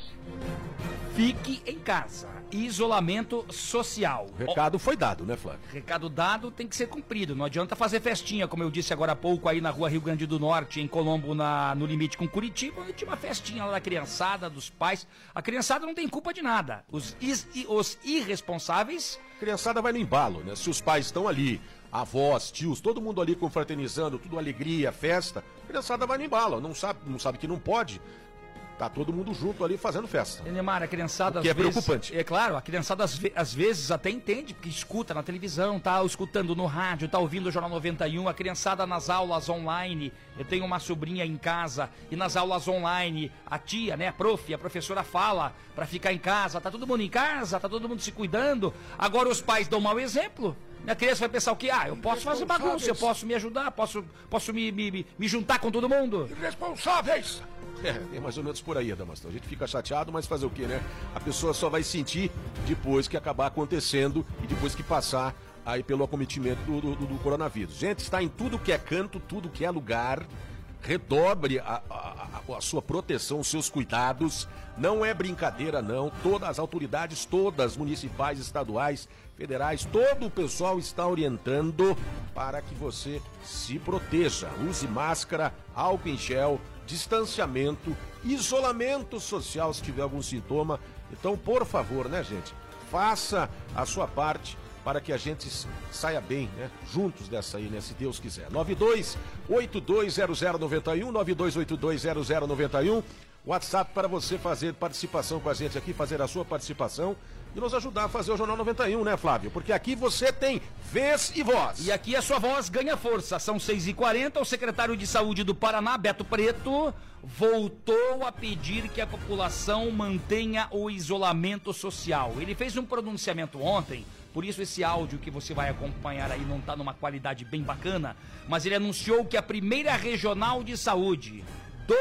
Fique em casa. Isolamento social. O recado foi dado, né, Flávio? Recado dado tem que ser cumprido. Não adianta fazer festinha, como eu disse agora há pouco, aí na rua Rio Grande do Norte, em Colombo, na, no limite com Curitiba. Tinha uma festinha lá da criançada, dos pais. A criançada não tem culpa de nada. Os, is, os irresponsáveis. A criançada vai no embalo, né? Se os pais estão ali avós, tios, todo mundo ali confraternizando, tudo alegria, festa, a criançada vai no embalo, não sabe, não sabe que não pode. Tá todo mundo junto ali fazendo festa. Neymar, a criançada O que às é vezes- preocupante. É claro, a criançada às, ve- às vezes até entende, porque escuta na televisão, tá escutando no rádio, tá ouvindo o Jornal 91, a criançada nas aulas online. Eu tenho uma sobrinha em casa e nas aulas online, a tia, né, a prof, a professora fala pra ficar em casa, tá todo mundo em casa, tá todo mundo se cuidando. Agora os pais dão mau exemplo. A criança vai pensar o quê? Ah, eu posso fazer bagunça, eu posso me ajudar, posso, posso me, me, me- juntar com todo mundo. Irresponsáveis! É, é mais ou menos por aí, Damastor. A gente fica chateado, mas fazer o quê, né? A pessoa só vai sentir depois que acabar acontecendo e depois que passar aí pelo acometimento do, do- do coronavírus. Gente, está em tudo que é canto, tudo que é lugar. Redobre a, a- a- a sua proteção, os seus cuidados. Não é brincadeira, não. Todas as autoridades, todas municipais, estaduais, federais, todo o pessoal está orientando para que você se proteja. Use máscara, álcool em gel, distanciamento, isolamento social se tiver algum sintoma. Então, por favor, né, gente? Faça a sua parte para que a gente saia bem, né? Juntos dessa aí, né? Se Deus quiser. 92 820091 92820091 WhatsApp para você fazer participação com a gente aqui, fazer a sua participação nos ajudar a fazer o Jornal 91, né, Flávio? Porque aqui você tem vez e voz. E aqui a sua voz ganha força. São 6h40. O secretário de Saúde do Paraná, Beto Preto, voltou a pedir que a população mantenha o isolamento social. Ele fez um pronunciamento ontem. Por isso esse áudio que você vai acompanhar aí não está numa qualidade bem bacana, mas ele anunciou que a primeira regional de saúde do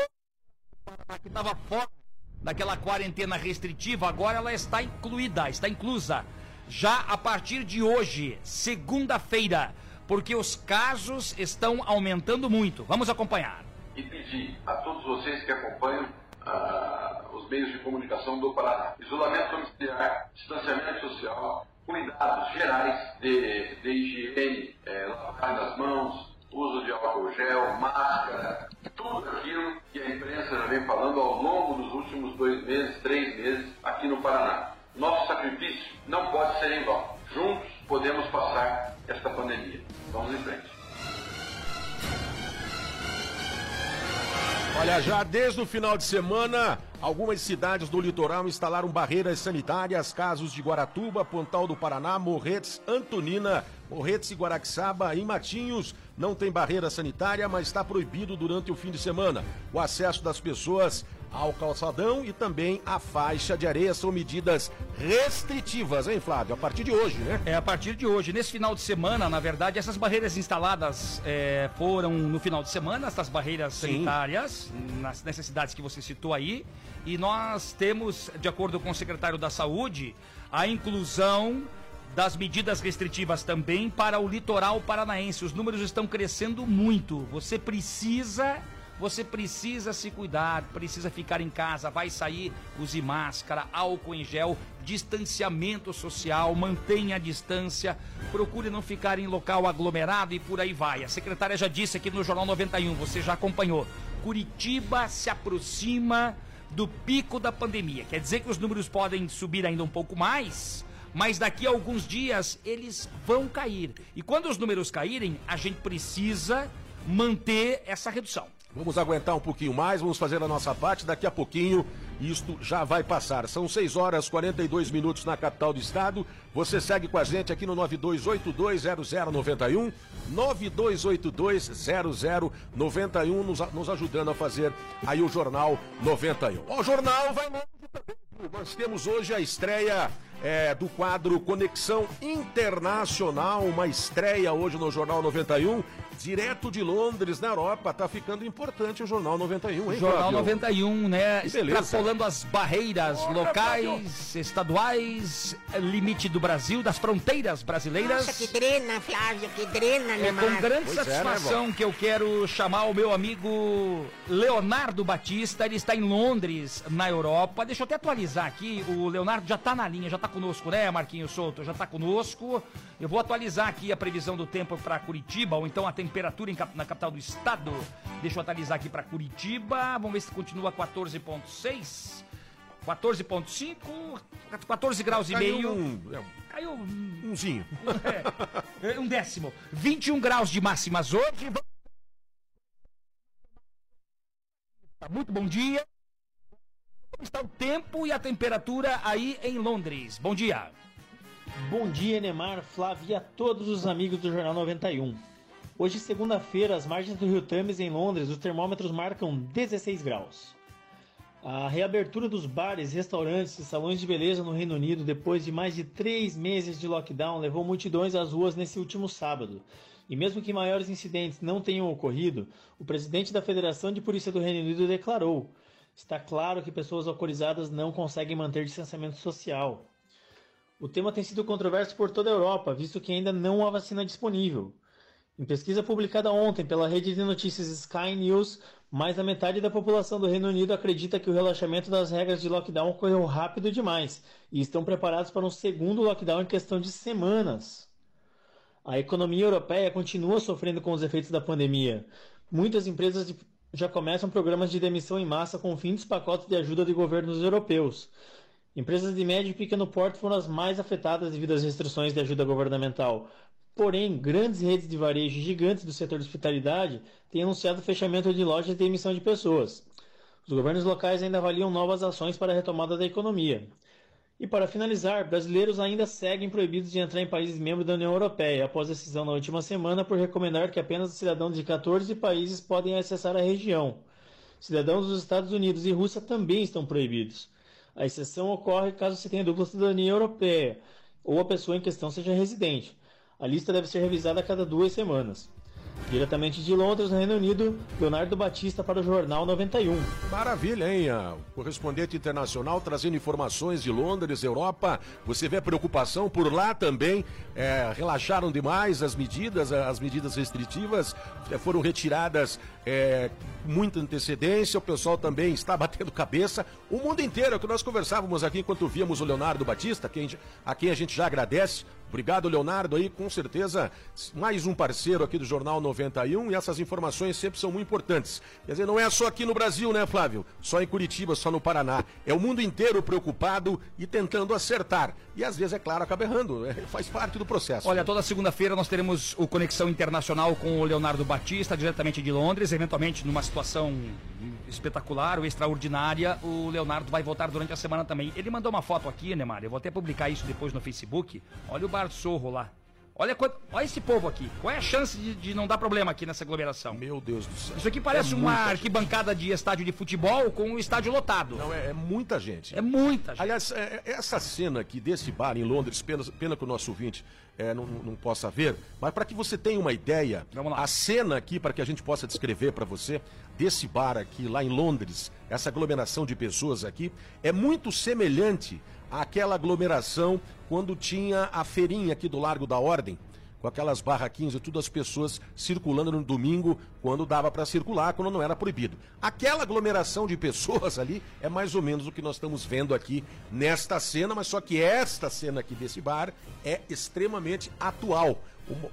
Paraná, que estava fora daquela quarentena restritiva, agora ela está incluída, está inclusa. Já a partir de hoje, segunda-feira, porque os casos estão aumentando muito. Vamos acompanhar. e pedir a todos vocês que acompanham ah, os meios de comunicação do Paraná. Isolamento domiciliar, distanciamento social, cuidados gerais de, de higiene, eh, lavagem das mãos, uso de álcool gel, máscara, tudo aquilo que a imprensa já vem falando ao longo dos últimos dois meses, três meses aqui no Paraná. Nosso sacrifício não pode ser em vão. Juntos podemos passar esta pandemia. Vamos em frente. Olha, já desde o final de semana, algumas cidades do litoral instalaram barreiras sanitárias, casos de Guaratuba, Pontal do Paraná, Morretes, Antonina, Morretes e Guaraxaba, em Matinhos, não tem barreira sanitária, mas está proibido durante o fim de semana. O acesso das pessoas ao calçadão e também à faixa de areia são medidas restritivas, hein, Flávio? A partir de hoje, né? É a partir de hoje. Nesse final de semana, na verdade, essas barreiras instaladas é, foram no final de semana, essas barreiras sanitárias, nas necessidades que você citou aí. E nós temos, de acordo com o secretário da Saúde, a inclusão das medidas restritivas também para o litoral paranaense. Os números estão crescendo muito. Você precisa você precisa se cuidar, precisa ficar em casa, vai sair, use máscara, álcool em gel, distanciamento social, mantenha a distância, procure não ficar em local aglomerado e por aí vai. A secretária já disse aqui no Jornal 91, você já acompanhou. Curitiba se aproxima do pico da pandemia. Quer dizer que os números podem subir ainda um pouco mais, mas daqui a alguns dias eles vão cair. E quando os números caírem, a gente precisa manter essa redução. Vamos aguentar um pouquinho mais, vamos fazer a nossa parte. Daqui a pouquinho, isto já vai passar. São 6 horas e 42 minutos na capital do estado. Você segue com a gente aqui no 92820091, 92820091, nos, nos ajudando a fazer aí o Jornal 91. Ó, O jornal vai longe também? Nós temos hoje a estreia é, do quadro Conexão Internacional, uma estreia hoje no Jornal 91, direto de Londres, na Europa. Tá ficando importante o Jornal 91, hein, Jornal Flávio? 91, né? Beleza. Extrapolando as barreiras locais, estaduais, limite do Brasil, das fronteiras brasileiras. Nossa, que drena, Flávio, que drena, É com grande Pois é, né, satisfação que eu quero chamar o meu amigo Leonardo Batista. Ele está em Londres, na Europa. Deixa eu até atualizar aqui. O Leonardo já está na linha, já está conosco, né, Marquinhos Souto? Já está conosco. Eu vou atualizar aqui a previsão do tempo para Curitiba, ou então a temperatura em na capital do estado. Deixa eu atualizar aqui para Curitiba. Vamos ver se continua 14,6. 14,5, 14 graus e Caiu meio. um- é, Caiu um- umzinho. é. eh, um décimo. 21 graus de máximas hoje. Tá Muito bom dia. Como está o tempo e a temperatura aí em Londres? Bom dia. Bom dia, Neymar, Flávio e a todos os amigos do Jornal 91. Hoje, segunda-feira, às margens do Rio Thames, em Londres, os termômetros marcam 16 graus. A reabertura dos bares, restaurantes e salões de beleza no Reino Unido depois de mais de três meses de lockdown levou multidões às ruas nesse último sábado. E mesmo que maiores incidentes não tenham ocorrido, o presidente da Federação de Polícia do Reino Unido declarou: está claro que pessoas alcoolizadas não conseguem manter distanciamento social. O tema tem sido controverso por toda a Europa, visto que ainda não há vacina disponível. Em pesquisa publicada ontem pela rede de notícias Sky News, mais da metade da população do Reino Unido acredita que o relaxamento das regras de lockdown ocorreu rápido demais e estão preparados para um segundo lockdown em questão de semanas. A economia europeia continua sofrendo com os efeitos da pandemia. Muitas empresas já começam programas de demissão em massa com o fim dos pacotes de ajuda de governos europeus. Empresas de médio e pequeno porte foram as mais afetadas devido às restrições de ajuda governamental. Porém, grandes redes de varejo gigantes do setor de hospitalidade têm anunciado fechamento de lojas e demissão de pessoas. Os governos locais ainda avaliam novas ações para a retomada da economia. E para finalizar, brasileiros ainda seguem proibidos de entrar em países membros da União Europeia, após decisão na última semana por recomendar que apenas cidadãos de 14 países podem acessar a região. Cidadãos dos Estados Unidos e Rússia também estão proibidos. A exceção ocorre caso se tenha dupla cidadania europeia ou a pessoa em questão seja residente. A lista deve ser revisada a cada duas semanas. Diretamente de Londres, no Reino Unido, Leonardo Batista para o Jornal 91. Maravilha, hein? O correspondente internacional trazendo informações de Londres, Europa. Você vê a preocupação por lá também. É, relaxaram demais as medidas, as medidas restritivas foram retiradas é, com muita antecedência. O pessoal também está batendo cabeça. O mundo inteiro, é o que nós conversávamos aqui enquanto víamos o Leonardo Batista, a quem a gente já agradece. Obrigado, Leonardo, aí, com certeza, mais um parceiro aqui do Jornal 91 e essas informações sempre são muito importantes. Quer dizer, não é só aqui no Brasil, né, Flávio? Só em Curitiba, só no Paraná. É o mundo inteiro preocupado e tentando acertar. E às vezes, é claro, acaba errando. É, faz parte do processo. Olha, toda segunda-feira nós teremos o Conexão Internacional com o Leonardo Batista, diretamente de Londres. Eventualmente, numa situação espetacular ou extraordinária, o Leonardo vai voltar durante a semana também. Ele mandou uma foto aqui, Neymar, eu vou até publicar isso depois no Facebook. Olha o Bar Sorro lá. Olha, olha esse povo aqui. Qual é a chance de, de não dar problema aqui nessa aglomeração? Meu Deus do céu. Isso aqui parece É uma arquibancada de estádio de futebol com um estádio lotado. Não, é, é muita gente. É muita gente. Aliás, é- é- essa cena aqui desse bar em Londres, pena, pena que o nosso ouvinte é, não, não possa ver, mas para que você tenha uma ideia, a cena aqui, para que a gente possa descrever para você, desse bar aqui lá em Londres, essa aglomeração de pessoas aqui, é muito semelhante àquela aglomeração quando tinha a feirinha aqui do Largo da Ordem com aquelas barraquinhas e tudo, as pessoas circulando no domingo, quando dava para circular, quando não era proibido. Aquela aglomeração de pessoas ali é mais ou menos o que nós estamos vendo aqui nesta cena, mas só que esta cena aqui desse bar é extremamente atual.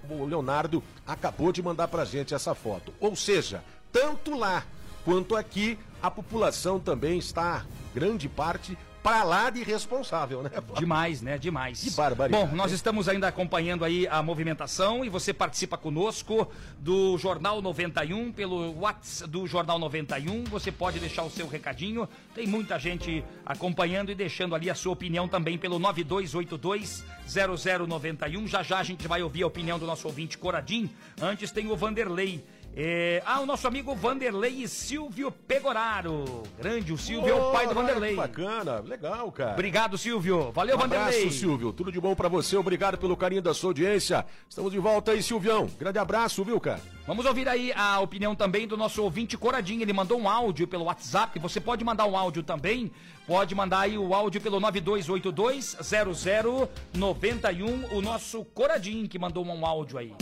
O, Leonardo acabou de mandar pra gente essa foto. Ou seja, tanto lá quanto aqui, a população também está, grande parte, para lá de irresponsável, né? Demais, né? Demais. Que barbaridade. Bom, nós estamos ainda acompanhando aí a movimentação e você participa conosco do Jornal 91 pelo WhatsApp do Jornal 91. Você pode deixar o seu recadinho. Tem muita gente acompanhando e deixando ali a sua opinião também pelo 92820091. Já já a gente vai ouvir a opinião do nosso ouvinte Coradim. Antes tem o Vanderlei. É, Ah, o nosso amigo Vanderlei e Silvio Pegoraro. Grande, o Silvio é o pai do Oh, Vanderlei. que bacana, legal, cara. Obrigado, Silvio. Valeu, um Vanderlei. abraço, Silvio. Tudo de bom pra você. Obrigado pelo carinho da sua audiência. Estamos de volta aí, Silvião. Grande abraço, viu, cara? Vamos ouvir aí a opinião também do nosso ouvinte Coradinho. Ele mandou um áudio pelo WhatsApp. Você pode mandar um áudio também. Pode mandar aí o áudio pelo 92820091. O nosso Coradinho que mandou um áudio aí.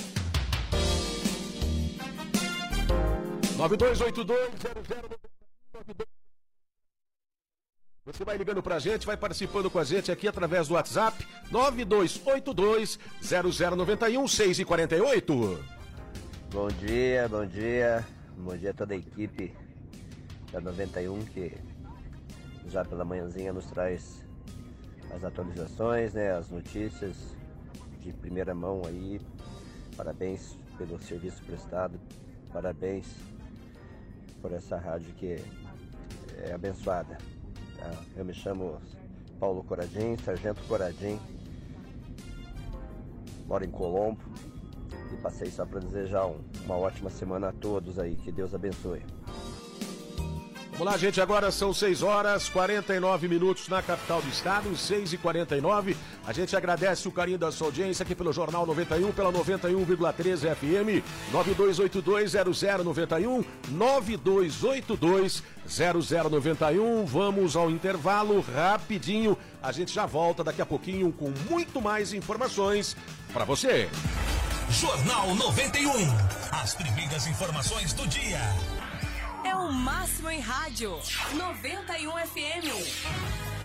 9282 Você vai ligando pra gente, vai participando com a gente aqui através do WhatsApp 9282 0091 6 e 48. Bom dia, bom dia. Bom dia a toda a equipe da 91 que já pela manhãzinha nos traz as atualizações, né, as notícias de primeira mão aí Parabéns pelo serviço prestado. Parabéns por essa rádio que é abençoada. tá? Eu me chamo Paulo Coradim, Sargento Coradim. Moro em Colombo. E passei só para desejar um- uma ótima semana a todos aí. Que Deus abençoe. Vamos lá, gente. Agora são 6 horas 49 minutos na capital do estado, 6 e 49 A gente agradece o carinho da sua audiência aqui pelo Jornal 91, pela 91,13 FM, 92820091, 92820091. Vamos ao intervalo rapidinho. A gente já volta daqui a pouquinho com muito mais informações para você. Jornal 91. As primeiras informações do dia. É o máximo em rádio. 91 FM.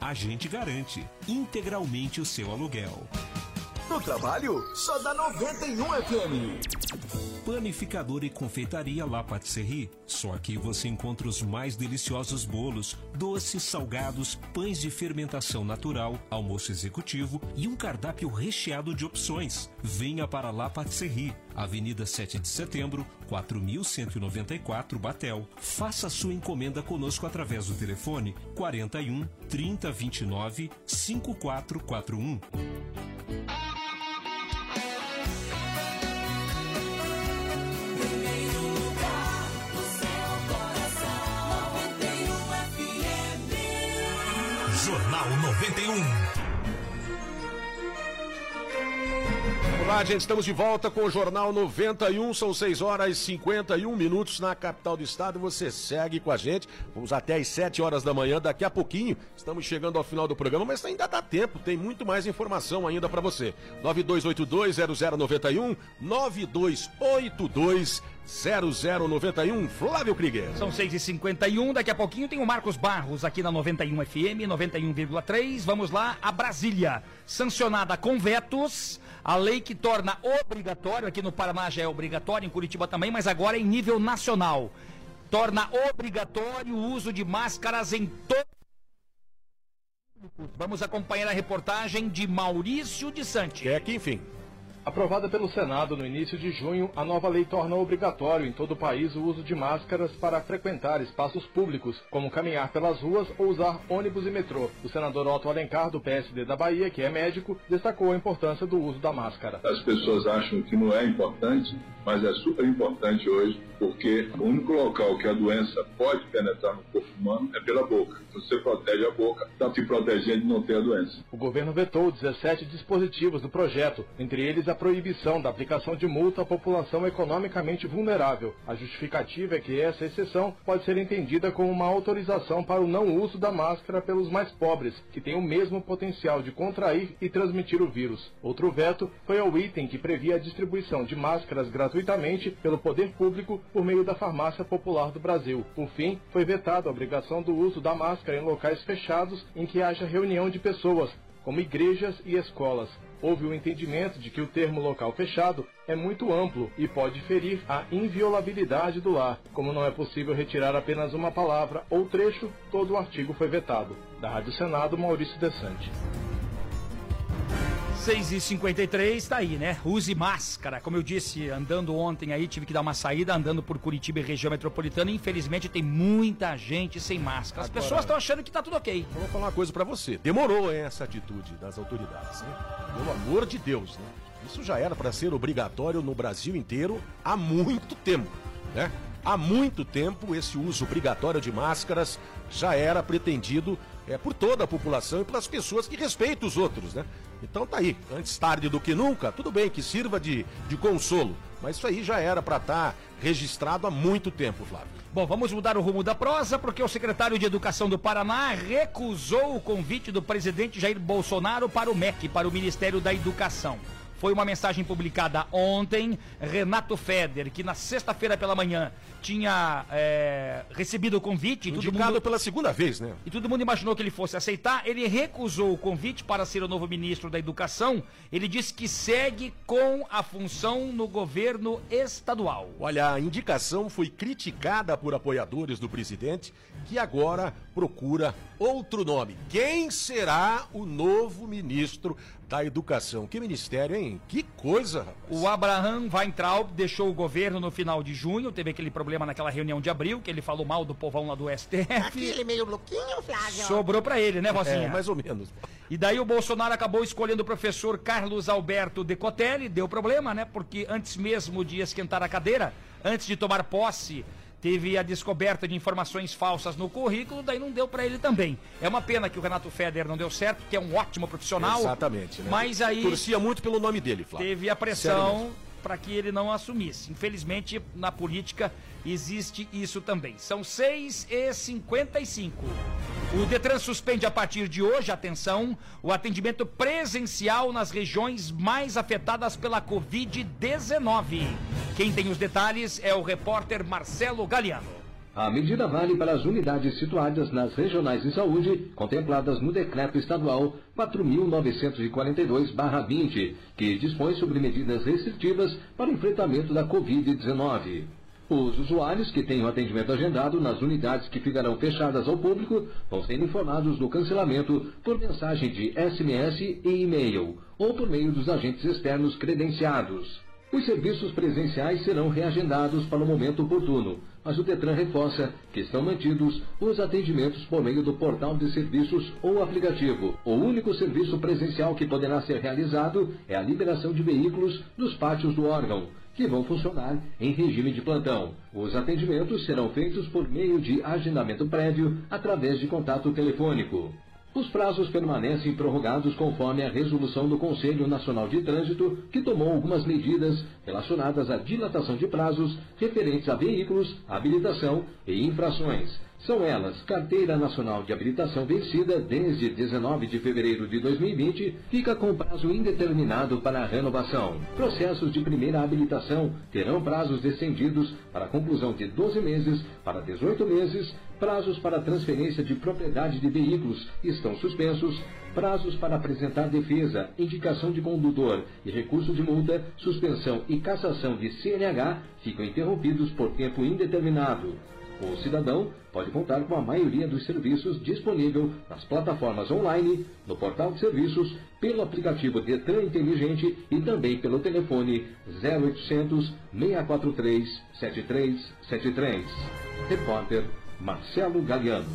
A gente garante integralmente o seu aluguel. No trabalho, só dá 91 FM. Panificadora e confeitaria La Patisserie. Só aqui você encontra os mais deliciosos bolos, doces, salgados, pães de fermentação natural, almoço executivo e um cardápio recheado de opções. Venha para La Patisserie, Avenida 7 de Setembro, 4194 Batel. Faça sua encomenda conosco através do telefone 41 3029 5441. Primeiro lugar, no seu coração. 91 FM. Jornal 91. Olá, gente, estamos de volta com o Jornal 91, são 6 horas e 51 minutos na capital do estado. Você segue com a gente, vamos até às 7 horas da manhã, daqui a pouquinho. Estamos chegando ao final do programa, mas ainda dá tempo, tem muito mais informação ainda para você. 92820091, 92820091, Flávio Krieger. São 6h51, daqui a pouquinho tem o Marcos Barros aqui na 91 FM, 91,3. Vamos lá, a Brasília, sancionada com vetos, a lei que torna obrigatório, aqui no Paraná já é obrigatório, em Curitiba também, mas agora em nível nacional. Torna obrigatório o uso de máscaras em todo. Vamos acompanhar a reportagem de Maurício de Santi. É que, enfim. Aprovada pelo Senado no início de junho, a nova lei torna obrigatório em todo o país o uso de máscaras para frequentar espaços públicos, como caminhar pelas ruas ou usar ônibus e metrô. O senador Otto Alencar, do PSD da Bahia, que é médico, destacou a importância do uso da máscara. As pessoas acham que não é importante, mas é super importante hoje, porque o único local que a doença pode penetrar no corpo humano é pela boca. Você protege a boca, está se protegendo de não ter a doença. O governo vetou 17 dispositivos do projeto, entre eles a proibição da aplicação de multa à população economicamente vulnerável. A justificativa é que essa exceção pode ser entendida como uma autorização para o não uso da máscara pelos mais pobres, que têm o mesmo potencial de contrair e transmitir o vírus. Outro veto foi ao item que previa a distribuição de máscaras gratuitamente pelo poder público por meio da Farmácia Popular do Brasil. Por fim, foi vetada a obrigação do uso da máscara em locais fechados em que haja reunião de pessoas, como igrejas e escolas. Houve o entendimento de que o termo local fechado é muito amplo e pode ferir a inviolabilidade do lar. Como não é possível retirar apenas uma palavra ou trecho, todo o artigo foi vetado. Da Rádio Senado, Maurício Desante. 6 e 53 tá aí, né? Use máscara. Como eu disse, andando ontem aí, tive que dar uma saída, andando por Curitiba e região metropolitana. Infelizmente, tem muita gente sem máscara. As Agora- pessoas estão achando que tá tudo ok. Eu vou falar uma coisa pra você. Demorou essa atitude das autoridades, né? Pelo amor de Deus, né? Isso já era pra ser obrigatório no Brasil inteiro há muito tempo. né? Há muito tempo esse uso obrigatório de máscaras já era pretendido é, por toda a população e pelas pessoas que respeitam os outros, né? Então tá aí, antes tarde do que nunca, tudo bem que sirva de, de consolo, mas isso aí já era para estar tá registrado há muito tempo, Flávio. Bom, vamos mudar o rumo da prosa, porque o secretário de Educação do Paraná recusou o convite do presidente Jair Bolsonaro para o MEC, para o Ministério da Educação. Foi uma mensagem publicada ontem. Renato Feder, que na sexta-feira pela manhã tinha é, recebido o convite. Indicado mundo... pela segunda vez, né? E todo mundo imaginou que ele fosse aceitar. Ele recusou o convite para ser o novo ministro da Educação. Ele disse que segue com a função no governo estadual. Olha, a indicação foi criticada por apoiadores do presidente, que agora procura outro nome. Quem será o novo ministro da Educação? Que ministério, hein? Que coisa, rapaz. O Abraham Weintraub deixou o governo no final de junho, teve aquele problema naquela reunião de abril, que ele falou mal do povão lá do STF. Aquele meio louquinho, Flávio. Sobrou para ele, né, Rosinha? É, mais ou menos. E daí o Bolsonaro acabou escolhendo o professor Carlos Alberto Decotelli, deu problema, né? Porque antes mesmo de esquentar a cadeira, antes de tomar posse teve a descoberta de informações falsas no currículo, daí não deu para ele também. É uma pena que o Renato Feder não deu certo, que é um ótimo profissional. Exatamente, né? Mas aí torcia muito pelo nome dele, Flávio. Teve a pressão para que ele não assumisse. Infelizmente, na política existe isso também. São 6 e 55. O Detran suspende a partir de hoje, atenção, o atendimento presencial nas regiões mais afetadas pela Covid-19. Quem tem os detalhes é o repórter Marcelo Galiano. A medida vale para as unidades situadas nas regionais de saúde contempladas no Decreto Estadual 4.942-20, que dispõe sobre medidas restritivas para o enfrentamento da Covid-19. Os usuários que tenham atendimento agendado nas unidades que ficarão fechadas ao público vão ser informados do cancelamento por mensagem de SMS e e-mail ou por meio dos agentes externos credenciados. Os serviços presenciais serão reagendados para o momento oportuno, mas o Detran reforça que estão mantidos os atendimentos por meio do portal de serviços ou aplicativo. O único serviço presencial que poderá ser realizado é a liberação de veículos dos pátios do órgão, que vão funcionar em regime de plantão. Os atendimentos serão feitos por meio de agendamento prévio através de contato telefônico. Os prazos permanecem prorrogados conforme a resolução do Conselho Nacional de Trânsito, que tomou algumas medidas relacionadas à dilatação de prazos referentes a veículos, habilitação e infrações. São elas Carteira Nacional de Habilitação vencida desde 19 de fevereiro de 2020, fica com prazo indeterminado para renovação. Processos de primeira habilitação terão prazos descendidos para conclusão de 12 meses para 18 meses. Prazos para transferência de propriedade de veículos estão suspensos. Prazos para apresentar defesa, indicação de condutor e recurso de multa, suspensão e cassação de CNH ficam interrompidos por tempo indeterminado. O cidadão pode contar com a maioria dos serviços disponível nas plataformas online, no portal de serviços, pelo aplicativo Detran Inteligente e também pelo telefone 0800 643 7373. Repórter Marcelo Galiano.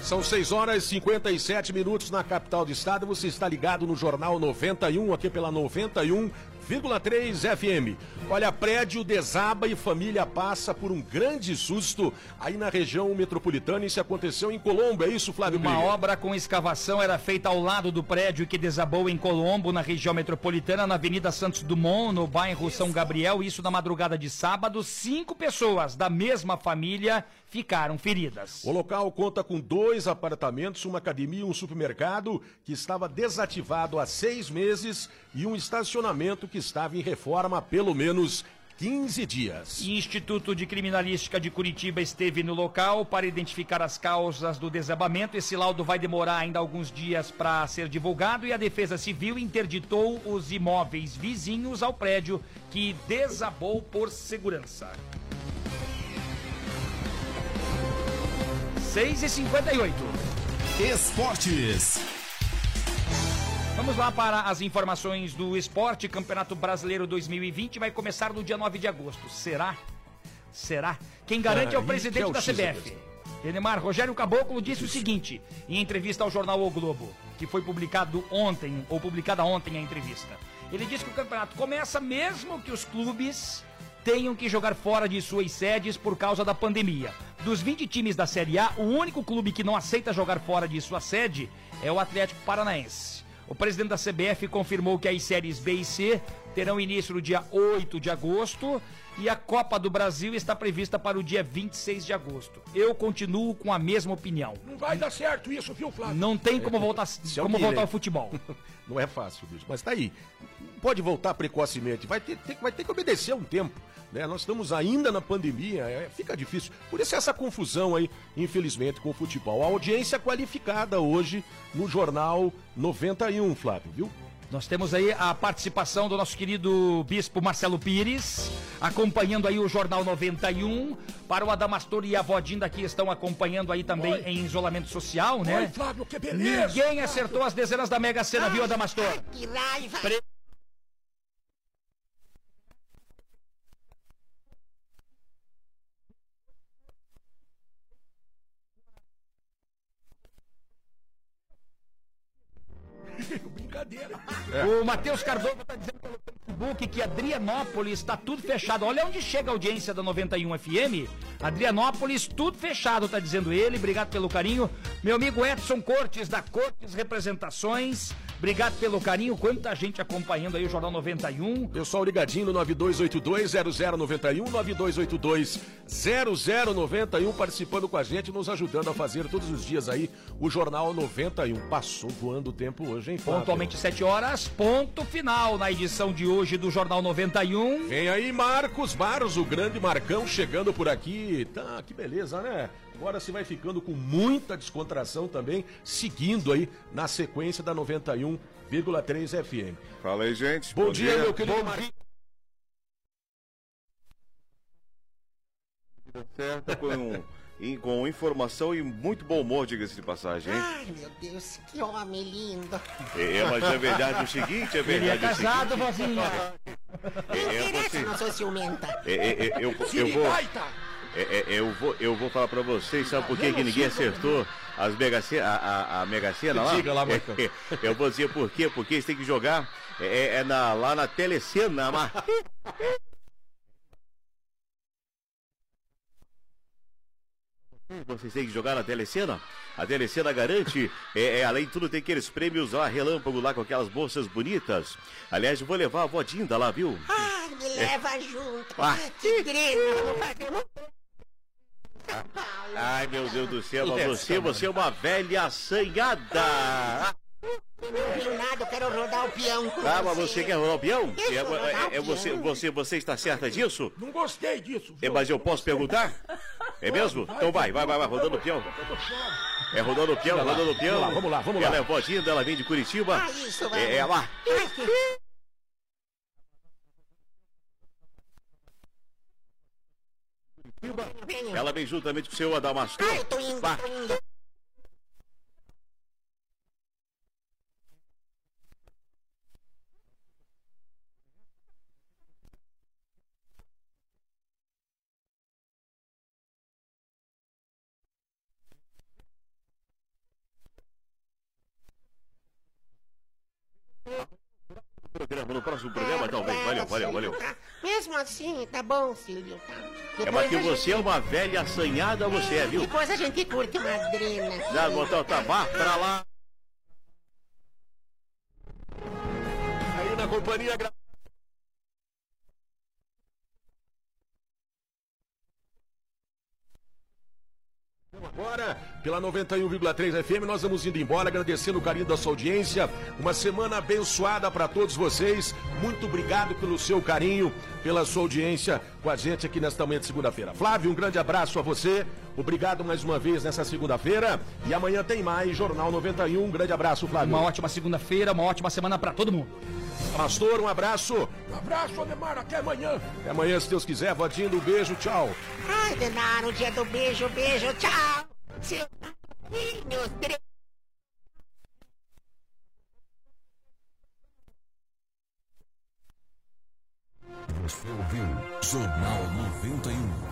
São 6 horas e 57 minutos na capital do estado. Você está ligado no Jornal 91, aqui pela 91 101,3 FM. Olha, prédio desaba e família passa por um grande susto aí na região metropolitana. Isso aconteceu em Colombo, é isso, Flávio Uma Briga? obra com escavação era feita ao lado do prédio que desabou em Colombo, na região metropolitana, na Avenida Santos Dumont, no bairro São Gabriel. Isso na madrugada de sábado. Cinco pessoas da mesma família ficaram feridas. O local conta com dois apartamentos, uma academia e um supermercado que estava desativado há seis meses e um estacionamento que estava em reforma há pelo menos 15 dias. Instituto de Criminalística de Curitiba esteve no local para identificar as causas do desabamento. Esse laudo vai demorar ainda alguns dias para ser divulgado e a Defesa Civil interditou os imóveis vizinhos ao prédio que desabou por segurança. 6 e 58 Esportes. Vamos lá para as informações do esporte. Campeonato Brasileiro 2020 vai começar no dia 9 de agosto. Será? Será? Quem garante é o presidente da CBF. Enemar Rogério Caboclo disse o seguinte em entrevista ao jornal O Globo, que foi publicado ontem, ou publicada ontem a entrevista. Ele disse que o campeonato começa mesmo que os clubes tenham que jogar fora de suas sedes por causa da pandemia. Dos 20 times da Série A, o único clube que não aceita jogar fora de sua sede é o Atlético Paranaense. O presidente da CBF confirmou que as séries B e C terão início no dia 8 de agosto e a Copa do Brasil está prevista para o dia 26 de agosto. Eu continuo com a mesma opinião. Não vai dar certo isso, viu, Flávio? Não tem como voltar, é como voltar ao futebol. Não é fácil, bicho. Mas tá aí. Pode voltar precocemente. Vai ter, ter- vai ter que obedecer um tempo. Né? Nós estamos ainda na pandemia. é, fica difícil. Por isso essa confusão aí, infelizmente, com o futebol. A audiência qualificada hoje no Jornal 91, Flávio, viu? Nós temos aí a participação do nosso querido bispo Marcelo Pires, acompanhando aí o Jornal 91. Para o Adamastor e a Vodinda que estão acompanhando aí também Oi. em isolamento social, né? Oi, Flávio, que beleza. Ninguém acertou as dezenas da Mega Sena, viu, Adamastor? Que raiva! Pre- Brincadeira. O Matheus Cardoso está dizendo pelo Facebook que Adrianópolis está tudo fechado. Olha onde chega a audiência da 91 FM. Adrianópolis, tudo fechado, tá dizendo ele. Obrigado pelo carinho. Meu amigo Edson Cortes, da Cortes Representações. Obrigado pelo carinho. Quanta gente acompanhando aí o Jornal 91. Pessoal ligadinho no 9282-0091, 9282-0091, participando com a gente, nos ajudando a fazer todos os dias aí o Jornal 91. Passou voando o tempo hoje, hein, Flávio? Pontualmente 7 horas, ponto final na edição de hoje do Jornal 91. Vem aí Marcos Barros, o grande Marcão, chegando por aqui. Tá, que beleza, né? Agora você vai ficando com muita descontração também, seguindo aí na sequência da 91,3 FM. Fala aí, gente. Bom, dia, meu querido Bom dia certa, com, com informação e muito bom humor, diga-se de passagem, hein? Ai, meu Deus, que homem lindo. É, é, mas é verdade o seguinte, é Ele é verdade o casado, seguinte. vozinha. Não É, é, interessa, você- não sou ciumenta. É, é, é, eu, eu vou. Sirigaita. É, é, eu vou, eu vou falar pra vocês, sabe por que, que ninguém acertou as mega Sena- a, a, a Mega Sena lá? Diga lá, Marcão. É, eu vou dizer por quê, porque eles têm que jogar é, é, é na, lá na Telecena, mas... Vocês têm que jogar na Telecena? A Telecena garante, é, é, além de tudo, tem aqueles prêmios lá, relâmpago lá com aquelas bolsas bonitas. Aliás, eu vou levar a vodinda lá, viu? Ai, me leva junto. Ah. Que grito, vou fazer um... Ai, meu Deus do céu, você, você é uma velha assanhada. Não viu nada, eu quero rodar o peão com Ah, mas você quer rodar o peão? Isso, É, é- é você, peão. você, você está certa disso? Não gostei disso. É, mas eu posso perguntar? É mesmo? Então vai, vai, vai, vai, rodando o peão. É rodando o peão, rodando o peão. vamos lá, vamos lá. Ela é vodinha, ela vem de Curitiba. Ah, isso, vai. É, é lá. Ai, que... Venha. Ela vem juntamente com o seu Adamastor. Ai, tô indo, Vá. tô indo. Programa, no próximo programa, talvez. Valeu, valeu, valeu. Mesmo assim, tá bom, Silvio, tá? É, mas que Depois você é uma velha assanhada, você é, gente- viu? Depois a gente curte uma drena. Já, então, tá, vá pra lá. Aí na companhia gra- Agora, pela 91,3 FM, nós vamos indo embora, agradecendo o carinho da sua audiência. Uma semana abençoada para todos vocês. Muito obrigado pelo seu carinho, pela sua audiência com a gente aqui nesta manhã de segunda-feira. Flávio, um grande abraço a você. Obrigado mais uma vez nessa segunda-feira. E amanhã tem mais Jornal 91. Um grande abraço, Flávio. Uma ótima segunda-feira, uma ótima semana para todo mundo. Pastor, um abraço. Um abraço, Ademar, até amanhã. Até amanhã, se Deus quiser. Vodinho, um beijo, tchau. Ai, Denar, no dia do beijo, beijo, tchau. Você ouviu Jornal 91.